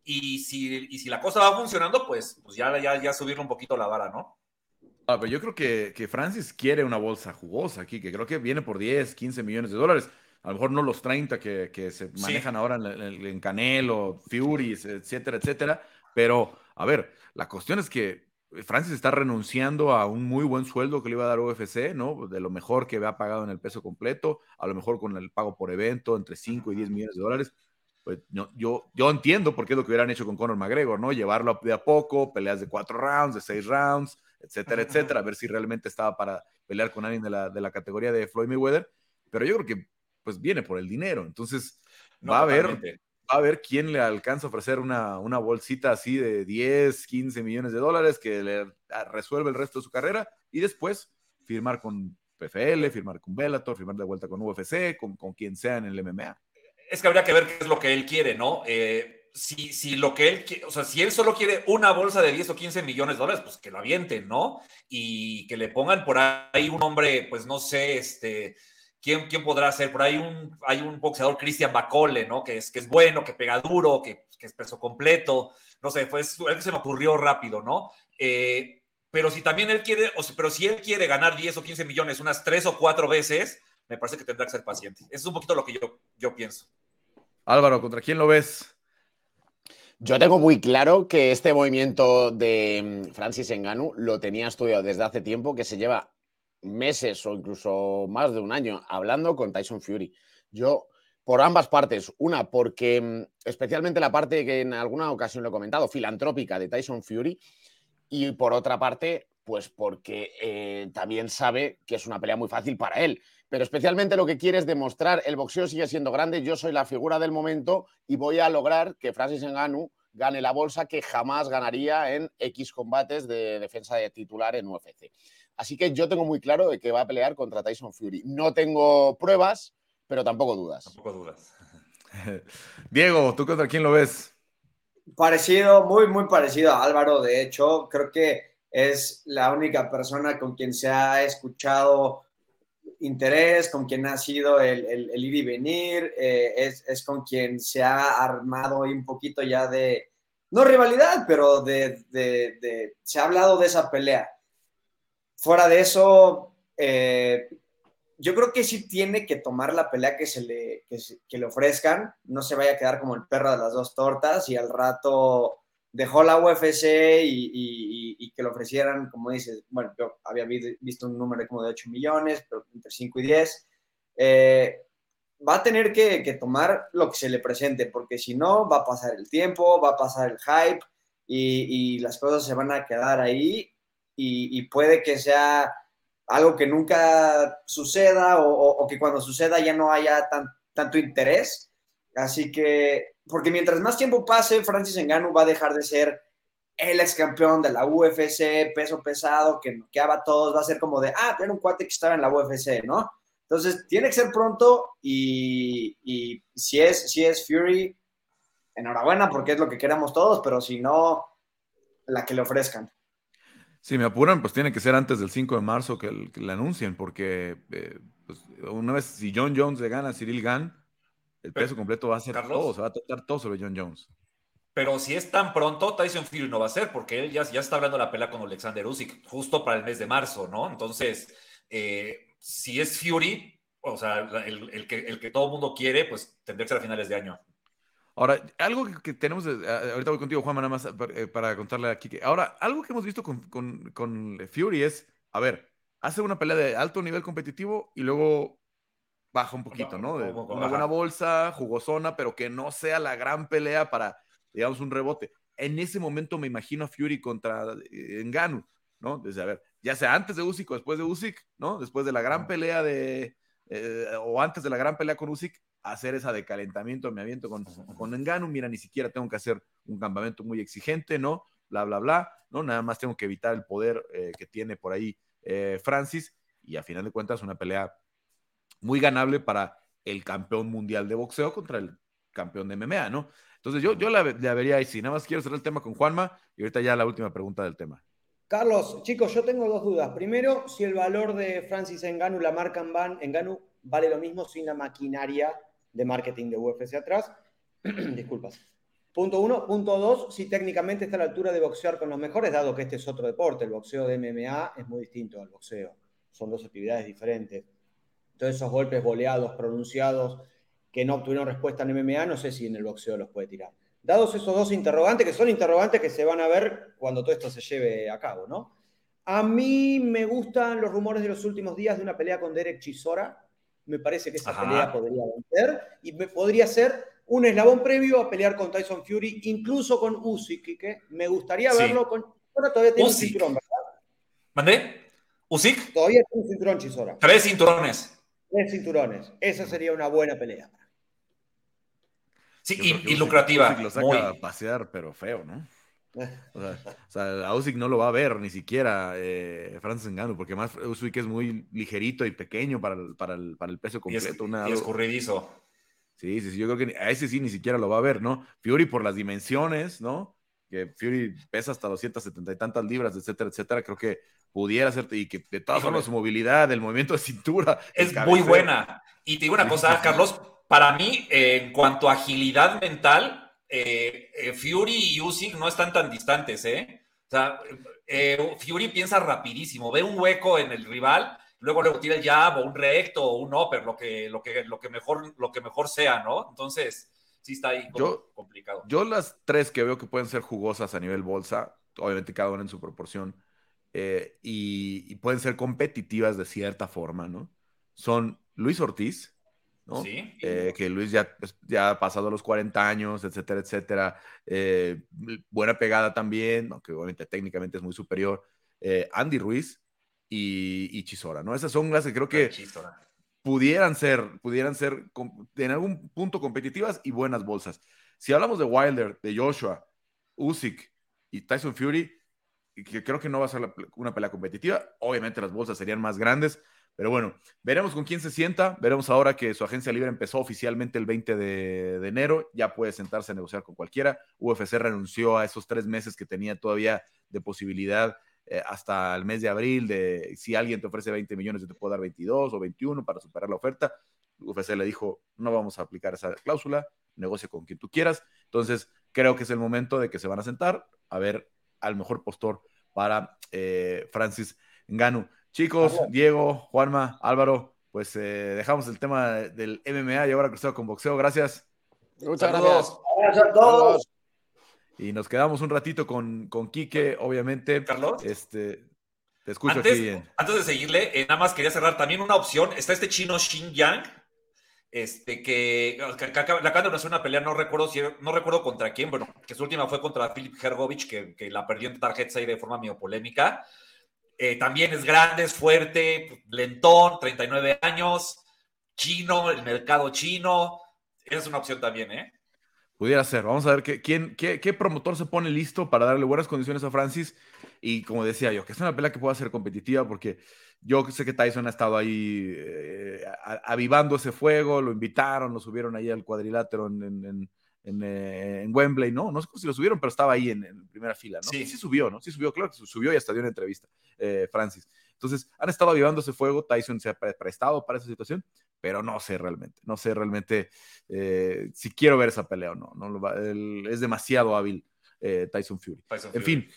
y si, y si la cosa va funcionando, pues, pues ya, ya, ya subirle un poquito la vara, ¿no? Ah, pero yo creo que, que, Francis quiere una bolsa jugosa aquí, que creo que viene por 10, 15 millones de dólares. A lo mejor no los 30 que, que se manejan ahora en, en, Canelo, Furies, etcétera, etcétera. Pero, a ver, la cuestión es que Francis está renunciando a un muy buen sueldo que le iba a dar UFC, ¿no? De lo mejor que había pagado en el peso completo, a lo mejor con el pago por evento entre 5 y 10 millones de dólares pues yo, yo, yo, entiendo por qué es lo que hubieran hecho con Conor McGregor, ¿no? Llevarlo de a poco, peleas de cuatro rounds, de seis rounds, etcétera, etcétera, a ver si realmente estaba para pelear con alguien de la, de la categoría de Floyd Mayweather, pero yo creo que pues viene por el dinero, entonces va a haber va a ver quién le alcanza a ofrecer una, una bolsita así de 10, 15 millones de dólares que le resuelve el resto de su carrera y después firmar con PFL, firmar con Bellator, firmar de vuelta con UFC, con, con quien sea en el MMA es que habría que ver qué es lo que él quiere, ¿no? Eh, si, si, lo que él o sea, si él solo quiere una bolsa de 10 o 15 millones de dólares, pues que lo avienten, ¿no? Y que le pongan por ahí un hombre, pues no sé, este, ¿quién, quién podrá ser? Por ahí un, hay un boxeador, Christian Bacole, ¿no? Que es, que es bueno, que pega duro, que, que es peso completo, no sé, fue el que se me ocurrió rápido, ¿no? Eh, pero si también él quiere, o pero si él quiere ganar 10 o 15 millones unas tres o cuatro veces, me parece que tendrá que ser paciente. Eso es un poquito lo que yo, yo pienso. Álvaro, ¿contra quién lo ves? Yo tengo muy claro que este movimiento de mm, Francis Enganu lo tenía estudiado desde hace tiempo, que se lleva meses o incluso más de un año hablando con Tyson Fury. Yo, por ambas partes, una porque mm, especialmente la parte que en alguna ocasión lo he comentado, filantrópica de Tyson Fury, y por otra parte, pues porque eh, también sabe que es una pelea muy fácil para él pero especialmente lo que quiere es demostrar el boxeo sigue siendo grande, yo soy la figura del momento y voy a lograr que Francis Ngannou gane la bolsa que jamás ganaría en X combates de defensa de titular en UFC. Así que yo tengo muy claro de que va a pelear contra Tyson Fury. No tengo pruebas, pero tampoco dudas. Tampoco dudas. Diego, ¿tú contra quién lo ves? Parecido, muy, muy parecido a Álvaro. De hecho, creo que es la única persona con quien se ha escuchado interés, con quien ha sido el, el, ir y venir, eh, es, es, con quien se ha armado un poquito ya de, no rivalidad, pero de, de, se ha hablado de esa pelea. Fuera de eso, eh, yo creo que sí tiene que tomar la pelea que, se le, que, que le ofrezcan, no se vaya a quedar como el perro de las dos tortas y al rato dejó la UFC y, que lo ofrecieran, como dices, bueno, yo había visto un número como de 8 millones, pero entre 5 y 10, eh, va a tener que, tomar lo que se le presente, porque si no, va a pasar el tiempo, va a pasar el hype y, las cosas se van a quedar ahí y, puede que sea algo que nunca suceda o, que cuando suceda ya no haya tanto interés. Así que porque mientras más tiempo pase, Francis Ngannou va a dejar de ser el ex campeón de la UFC, peso pesado, que noqueaba a todos, va a ser como de, ah, era un cuate que estaba en la UFC, ¿no? Entonces, tiene que ser pronto y, si, es, si es Fury, enhorabuena porque es lo que queramos todos, pero si no, la que le ofrezcan. Si me apuran, pues tiene que ser antes del 5 de marzo que, le anuncien, porque eh, pues, una vez, si John Jones le gana a Cyril Gann, el peso completo va a ser todo, se va a tratar todo sobre John Jones. Pero si es tan pronto, Tyson Fury no va a ser, porque él ya, ya está hablando de la pelea con Alexander Usyk justo para el mes de marzo, ¿no? Entonces, eh, si es Fury, o sea, el, que, el que todo el mundo quiere, pues tendría que ser a finales de año. Ahora, algo que, tenemos, ahorita voy contigo, Juan, nada más eh, para, contarle aquí. Que, ahora, algo que hemos visto con, con, con Fury es, a ver, hace una pelea de alto nivel competitivo y luego baja un poquito, ¿no? De una buena bolsa, jugosona, pero que no sea la gran pelea para, digamos, un rebote. En ese momento me imagino a Fury contra eh, Enganu, ¿no? Desde, a ver, ya sea antes de Usyk o después de Usyk, ¿no? Después de la gran pelea de, eh, o antes de la gran pelea con Usyk, hacer esa de calentamiento, me aviento con, con Enganu, mira, ni siquiera tengo que hacer un campamento muy exigente, ¿no? Bla, bla, bla, ¿no? Nada más tengo que evitar el poder eh, que tiene por ahí Francis y a final de cuentas una pelea muy ganable para el campeón mundial de boxeo contra el campeón de MMA, ¿no? Entonces yo, yo la, vería ahí, sí. Nada más quiero cerrar el tema con Juanma y ahorita ya la última pregunta del tema. Carlos, chicos, yo tengo dos dudas. Primero, si el valor de Francis Enganu, la marca Enganu, vale lo mismo sin la maquinaria de marketing de UFC atrás. Disculpas. Punto uno. Punto dos, si técnicamente está a la altura de boxear con los mejores, dado que este es otro deporte. El boxeo de MMA es muy distinto al boxeo. Son dos actividades diferentes todos esos golpes boleados, pronunciados, que no obtuvieron respuesta en MMA, no sé si en el boxeo los puede tirar. Dados esos dos interrogantes, que son interrogantes que se van a ver cuando todo esto se lleve a cabo, ¿no? A mí me gustan los rumores de los últimos días de una pelea con Derek Chisora. Me parece que esa pelea podría vencer y me, podría ser un eslabón previo a pelear con Tyson Fury, incluso con Usyk, que me gustaría verlo con... Ahora todavía tiene un cinturón, ¿verdad? ¿Mandé? ¿Usyk? Todavía tiene un cinturón Chisora. Tres cinturones. Tres cinturones. Esa sería una buena pelea. Sí, y, lucrativa. lo saca a pasear, pero feo, ¿no? O sea, a Usyk no lo va a ver ni siquiera eh, Francis Ngannou, porque más Usyk es muy ligerito y pequeño para el, para el, para el peso completo. Y, escurridizo. Sí, sí, sí, yo creo que a ese sí ni siquiera lo va a ver, ¿no? Fury por las dimensiones, ¿no? Que Fury pesa hasta 270 y tantas libras, etcétera, etcétera. Creo que pudiera ser, y que de todas formas su movilidad, el movimiento de cintura. Es muy buena. Y te digo una cosa, Carlos, para mí, en cuanto a agilidad mental, eh, eh, Fury y Usyk no están tan distantes, ¿eh? O sea, eh, Fury piensa rapidísimo, ve un hueco en el rival, luego luego tira el jab o un recto o un upper, lo que, lo que, lo que, mejor, lo que mejor sea, ¿no? Entonces, sí está ahí complicado. Yo las tres que veo que pueden ser jugosas a nivel bolsa, obviamente cada una en su proporción, eh, y, pueden ser competitivas de cierta forma, ¿no? Son Luis Ortiz, ¿no? Sí. Eh, que Luis ya, pues, ya ha pasado los 40 años, etcétera, etcétera. Eh, buena pegada también, aunque obviamente técnicamente es muy superior. Andy Ruiz y, Chisora, ¿no? Esas son las que creo que pudieran ser, pudieran ser en algún punto competitivas y buenas bolsas. Si hablamos de Wilder, de Joshua, Usyk y Tyson Fury, que creo que no va a ser una pelea competitiva. Obviamente las bolsas serían más grandes, pero bueno, veremos con quién se sienta. Veremos ahora que su agencia libre empezó oficialmente el 20 de, enero. Ya puede sentarse a negociar con cualquiera. UFC renunció a esos tres meses que tenía todavía de posibilidad eh, hasta el mes de abril de si alguien te ofrece 20 millones, yo te puedo dar 22 o 21 para superar la oferta. UFC le dijo, no vamos a aplicar esa cláusula, negocia con quien tú quieras. Entonces, creo que es el momento de que se van a sentar a ver al mejor postor para eh, Francis Nganu. Chicos, Diego, Juanma, Álvaro, pues eh, dejamos el tema del MMA y ahora cruzado con boxeo. Gracias. Muchas gracias. Gracias a todos. Y nos quedamos un ratito con, con Quique, obviamente. Carlos. Este, te escucho Antes, aquí bien. antes de seguirle, eh, nada más quería cerrar también una opción. Está este chino Xin Yang, este, que, que- que acaban de hacer una pelea, no recuerdo, si, no recuerdo contra quién, bueno, que su última fue contra Philip Hergovich, que, que la perdió en tarjetas ahí de forma medio polémica. Eh, también es grande, es fuerte, lentón, 39 años, chino, el mercado chino. Es una opción también, ¿eh? Pudiera ser. Vamos a ver qué, quién, qué promotor se pone listo para darle buenas condiciones a Francis. Y como decía yo, que es una pelea que pueda ser competitiva porque yo sé que Tyson ha estado ahí eh, avivando ese fuego, lo invitaron, lo subieron ahí al cuadrilátero en, en- en- en, eh, en Wembley, ¿no? No sé si lo subieron, pero estaba ahí en, en primera fila, ¿no? Sí. sí subió, ¿no? Sí subió, claro que su- subió y hasta dio una entrevista, eh, Francis. Entonces, han estado avivando ese fuego, Tyson se ha pre- prestado para esa situación, pero no sé realmente, no sé realmente si quiero ver esa pelea o no. no lo va- él- es demasiado hábil Tyson Fury. Tyson En Fury. fin,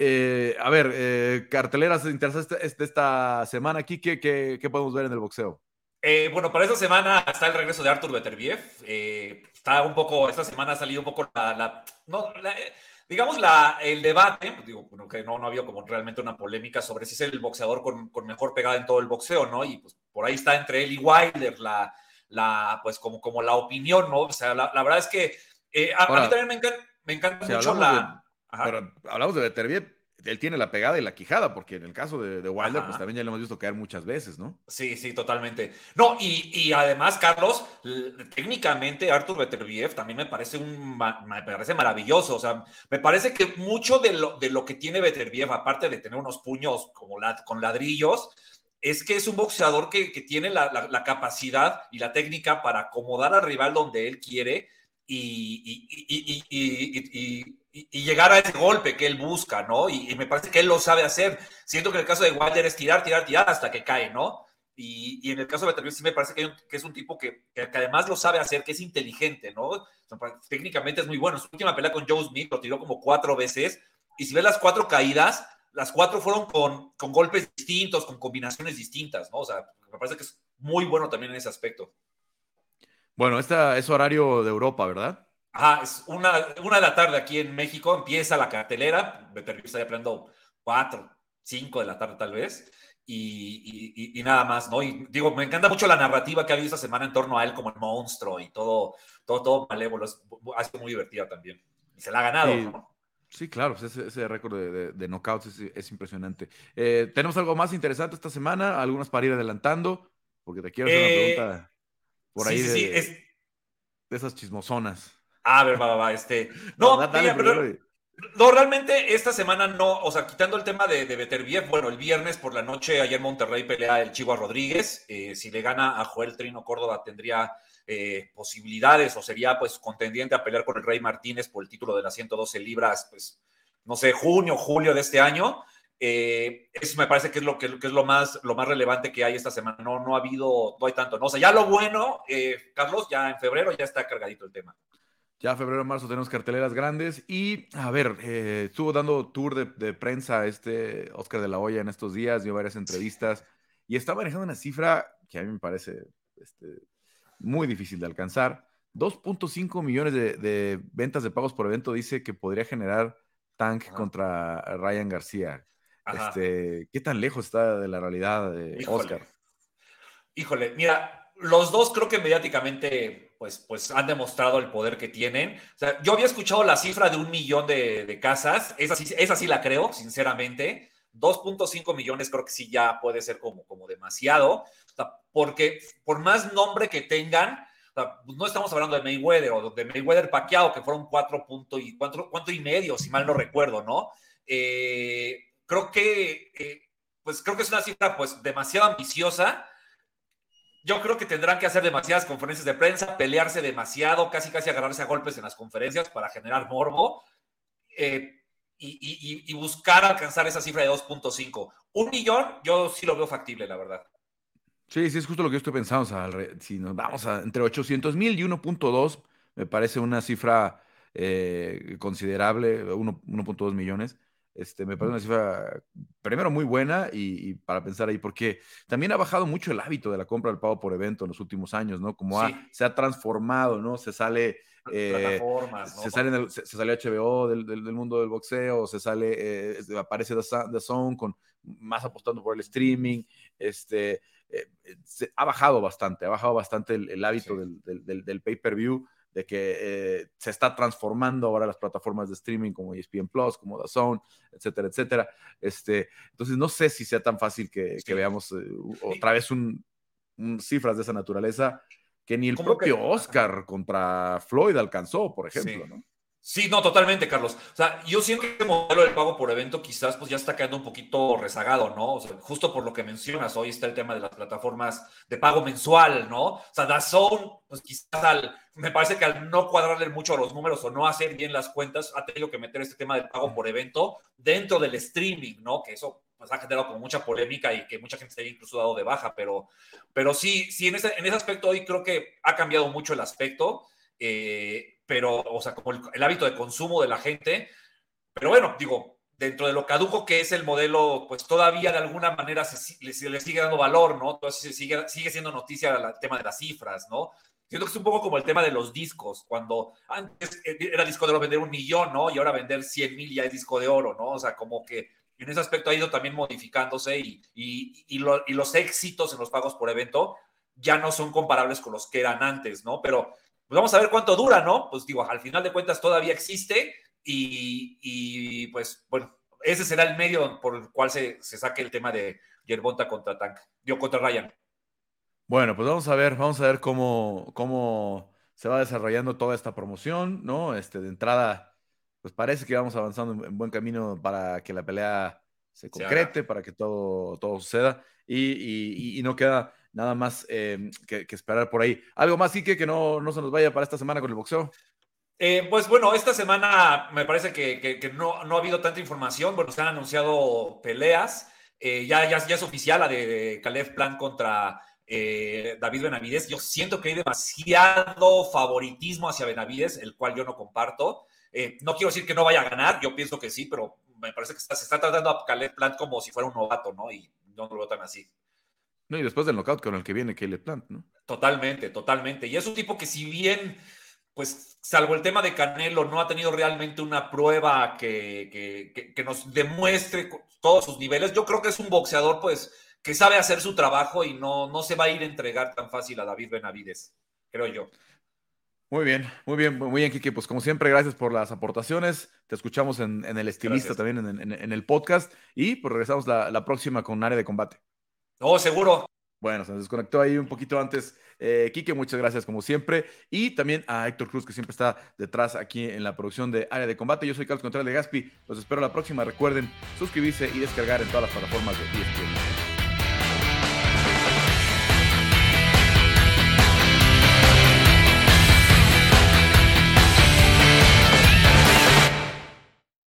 eh, a ver, eh, carteleras interesantes esta, esta- esta semana aquí, ¿qué, qué, qué podemos ver en el boxeo? Eh, bueno, para esta semana está el regreso de Artur Beterbiev. Eh, está un poco, esta semana ha salido un poco la, la- no, la- eh, digamos, la, el debate, pues digo, bueno, que no, no ha habido como realmente una polémica sobre si es el boxeador con, con mejor pegada en todo el boxeo, ¿no? Y pues por ahí está entre él y Wilder la, la pues como, como la opinión, ¿no? O sea, la, la verdad es que eh, a, a Ahora, mí también me encanta, me encanta si mucho la... Ajá. Pero hablamos de Beterbiev, él tiene la pegada y la quijada, porque en el caso de, de Wilder, Ajá. pues también ya lo hemos visto caer muchas veces, ¿no? Sí, sí, totalmente. No, y, y además, Carlos, técnicamente Artur Beterbiev también me parece un me parece maravilloso. O sea, me parece que mucho de lo, de lo que tiene Beterbiev, aparte de tener unos puños como la- con ladrillos, es que es un boxeador que, que tiene la, la- la capacidad y la técnica para acomodar al rival donde él quiere y, y- y- y- y- llegar a ese golpe que él busca, ¿no? Y, me parece que él lo sabe hacer. Siento que en el caso de Wilder es tirar, tirar, tirar hasta que cae, ¿no? Y, y en el caso de Beterbiev sí me parece que, es un tipo que, que- además lo sabe hacer, que es inteligente, ¿no? Técnicamente es muy bueno. Su última pelea con Joe Smith lo tiró como cuatro veces y si ves las cuatro caídas, las cuatro fueron con, con golpes distintos, con combinaciones distintas, ¿no? O sea, me parece que es muy bueno también en ese aspecto. Bueno, esta es horario de Europa, ¿verdad? Ajá, es una, una de la tarde aquí en México, empieza la cartelera, está ya peleando cuatro, cinco de la tarde tal vez, y, y- y- y nada más, ¿no? Y digo, me encanta mucho la narrativa que ha habido esta semana en torno a él como el monstruo y todo, todo, todo malévolo, es- ha sido muy divertida también. Y se la ha ganado, Sí. ¿no? Sí, claro, pues ese, ese récord de, de- de knockouts es, es impresionante. Eh, ¿Tenemos algo más interesante esta semana? ¿Algunas para ir adelantando? Porque te quiero hacer Eh, una pregunta por Sí, ahí sí, de, es- de esas chismosonas. A ver, va, va, va, este... No, dale pero- No, realmente esta semana no, o sea, quitando el tema de, de Beterbiev, bueno, el viernes por la noche ayer Monterrey pelea el Chihuahua Rodríguez, eh, si le gana a Joel Trino Córdoba tendría eh, posibilidades o sería pues contendiente a pelear con el Rey Martínez por el título de las 112 libras, pues no sé, junio, julio de este año. Eh, eso me parece que es lo que, que es lo más, lo más relevante que hay esta semana. No, no ha habido, no hay tanto, ¿no? O sea, ya lo bueno, eh, Carlos, ya en febrero ya está cargadito el tema. Ya febrero, marzo tenemos carteleras grandes y, a ver, eh, estuvo dando tour de, de prensa este Oscar de la Hoya en estos días, dio varias entrevistas y está manejando una cifra que a mí me parece este, muy difícil de alcanzar. 2.5 millones de, de ventas de pagos por evento dice que podría generar Tank Ajá. contra Ryan García. Ajá. Este, ¿Qué tan lejos está de la realidad de Híjole. Oscar? Híjole, mira, los dos creo que mediáticamente pues, pues han demostrado el poder que tienen. Yo había escuchado la cifra de un millón de, casas, esa sí, esa la creo, sinceramente. 2.5 millones creo que sí ya puede ser como, como demasiado, porque por más nombre que tengan, no estamos hablando de Mayweather o de Mayweather Pacquiao, que fueron cuatro puntos y cuatro, cuatro y medio, si mal no recuerdo, ¿no? Eh, creo que, eh, pues creo que es una cifra pues demasiado ambiciosa. Yo creo que tendrán que hacer demasiadas conferencias de prensa, pelearse demasiado, casi casi agarrarse a golpes en las conferencias para generar morbo. Eh, y, buscar alcanzar esa cifra de 2.5. Un millón, yo sí lo veo factible, la verdad. Sí, sí, es justo lo que yo estoy pensando. O sea, si nos vamos a entre 800 mil y 1.2, me parece una cifra eh, considerable, 1.2 millones. Este, me parece una cifra, primero, muy buena y, para pensar ahí, porque también ha bajado mucho el hábito de la compra del pago por evento en los últimos años, ¿no? Como se ha transformado, ¿no? Se sale... Eh, se, sale se, sale HBO del, del, mundo del boxeo, se sale, eh, aparece The Zone con más apostando por el streaming, este, eh, ha bajado bastante, ha bajado bastante el, hábito del, del, del pay-per-view de que eh, se está transformando ahora las plataformas de streaming como ESPN Plus, como DAZN, etcétera, etcétera. Este, entonces, no sé si sea tan fácil que, veamos eh, otra vez un, cifras de esa naturaleza que ni el propio Oscar contra Floyd alcanzó, por ejemplo, ¿no? Sí, no, totalmente, Carlos. O sea, yo siento que el modelo del pago por evento quizás pues ya está quedando un poquito rezagado, ¿no? O sea, justo por lo que mencionas, hoy está el tema de las plataformas de pago mensual, ¿no? O sea, DAZN, pues quizás al, me parece que al no cuadrarle mucho los números o no hacer bien las cuentas, ha tenido que meter este tema del pago por evento dentro del streaming, ¿no? Que eso pues, ha generado como mucha polémica y que mucha gente se ha incluso dado de baja, pero, pero sí, sí, en ese, en ese aspecto hoy creo que ha cambiado mucho el aspecto. Eh, pero, o sea, como el, hábito de consumo de la gente. Pero bueno, digo, dentro de lo caduco que es el modelo, pues todavía de alguna manera se, le, sigue dando valor, ¿no? Entonces sigue, sigue siendo noticia el tema de las cifras, ¿no? Siento que es un poco como el tema de los discos, cuando antes era disco de oro vender un millón, ¿no? Y ahora vender 100 mil ya es disco de oro, ¿no? O sea, como que en ese aspecto ha ido también modificándose y, y, y, y los éxitos en los pagos por evento ya no son comparables con los que eran antes, ¿no? Pero pues vamos a ver cuánto dura, ¿no? Pues digo, al final de cuentas todavía existe y, pues bueno, ese será el medio por el cual se, saque el tema de Yerbonta contra Tank, dio contra Ryan. Bueno, pues vamos a ver, vamos a ver cómo, cómo se va desarrollando toda esta promoción, ¿no? Este, de entrada, pues parece que vamos avanzando en buen camino para que la pelea se concrete, para que todo, todo suceda y no queda nada más eh, que, esperar por ahí. ¿Algo más, Ike, que no, no se nos vaya para esta semana con el boxeo? Eh, pues bueno, esta semana me parece que, no, no, ha habido tanta información. Bueno, se han anunciado peleas. Eh, ya, ya, ya, es oficial la de Caleb Plan contra David Benavides. Yo siento que hay demasiado favoritismo hacia Benavides, el cual yo no comparto. no quiero decir que no vaya a ganar, yo pienso que sí, pero me parece que se está tratando a Caleb Plant como si fuera un novato, ¿no? Y no lo veo tan así. No, y después del knockout con el que viene Caleb Plant, ¿no? Totalmente, totalmente. Y es un tipo que si bien, pues, salvo el tema de Canelo, no ha tenido realmente una prueba que, nos demuestre todos sus niveles, yo creo que es un boxeador, pues, que sabe hacer su trabajo y no, no se va a ir a entregar tan fácil a David Benavides, creo yo. Muy bien, muy bien, muy bien, Kiki. Pues como siempre, gracias por las aportaciones. Te escuchamos en, el estilista también, en, el podcast. Y pues regresamos la, la próxima con área de combate. No, seguro. Bueno, se desconectó ahí un poquito antes. Eh, muchas gracias como siempre. Y también a Héctor Cruz, que siempre está detrás aquí en la producción de Área de Combate. Yo soy Carlos Contreras de Gaspi. Los espero la próxima. Recuerden suscribirse y descargar en todas las plataformas de ESPN.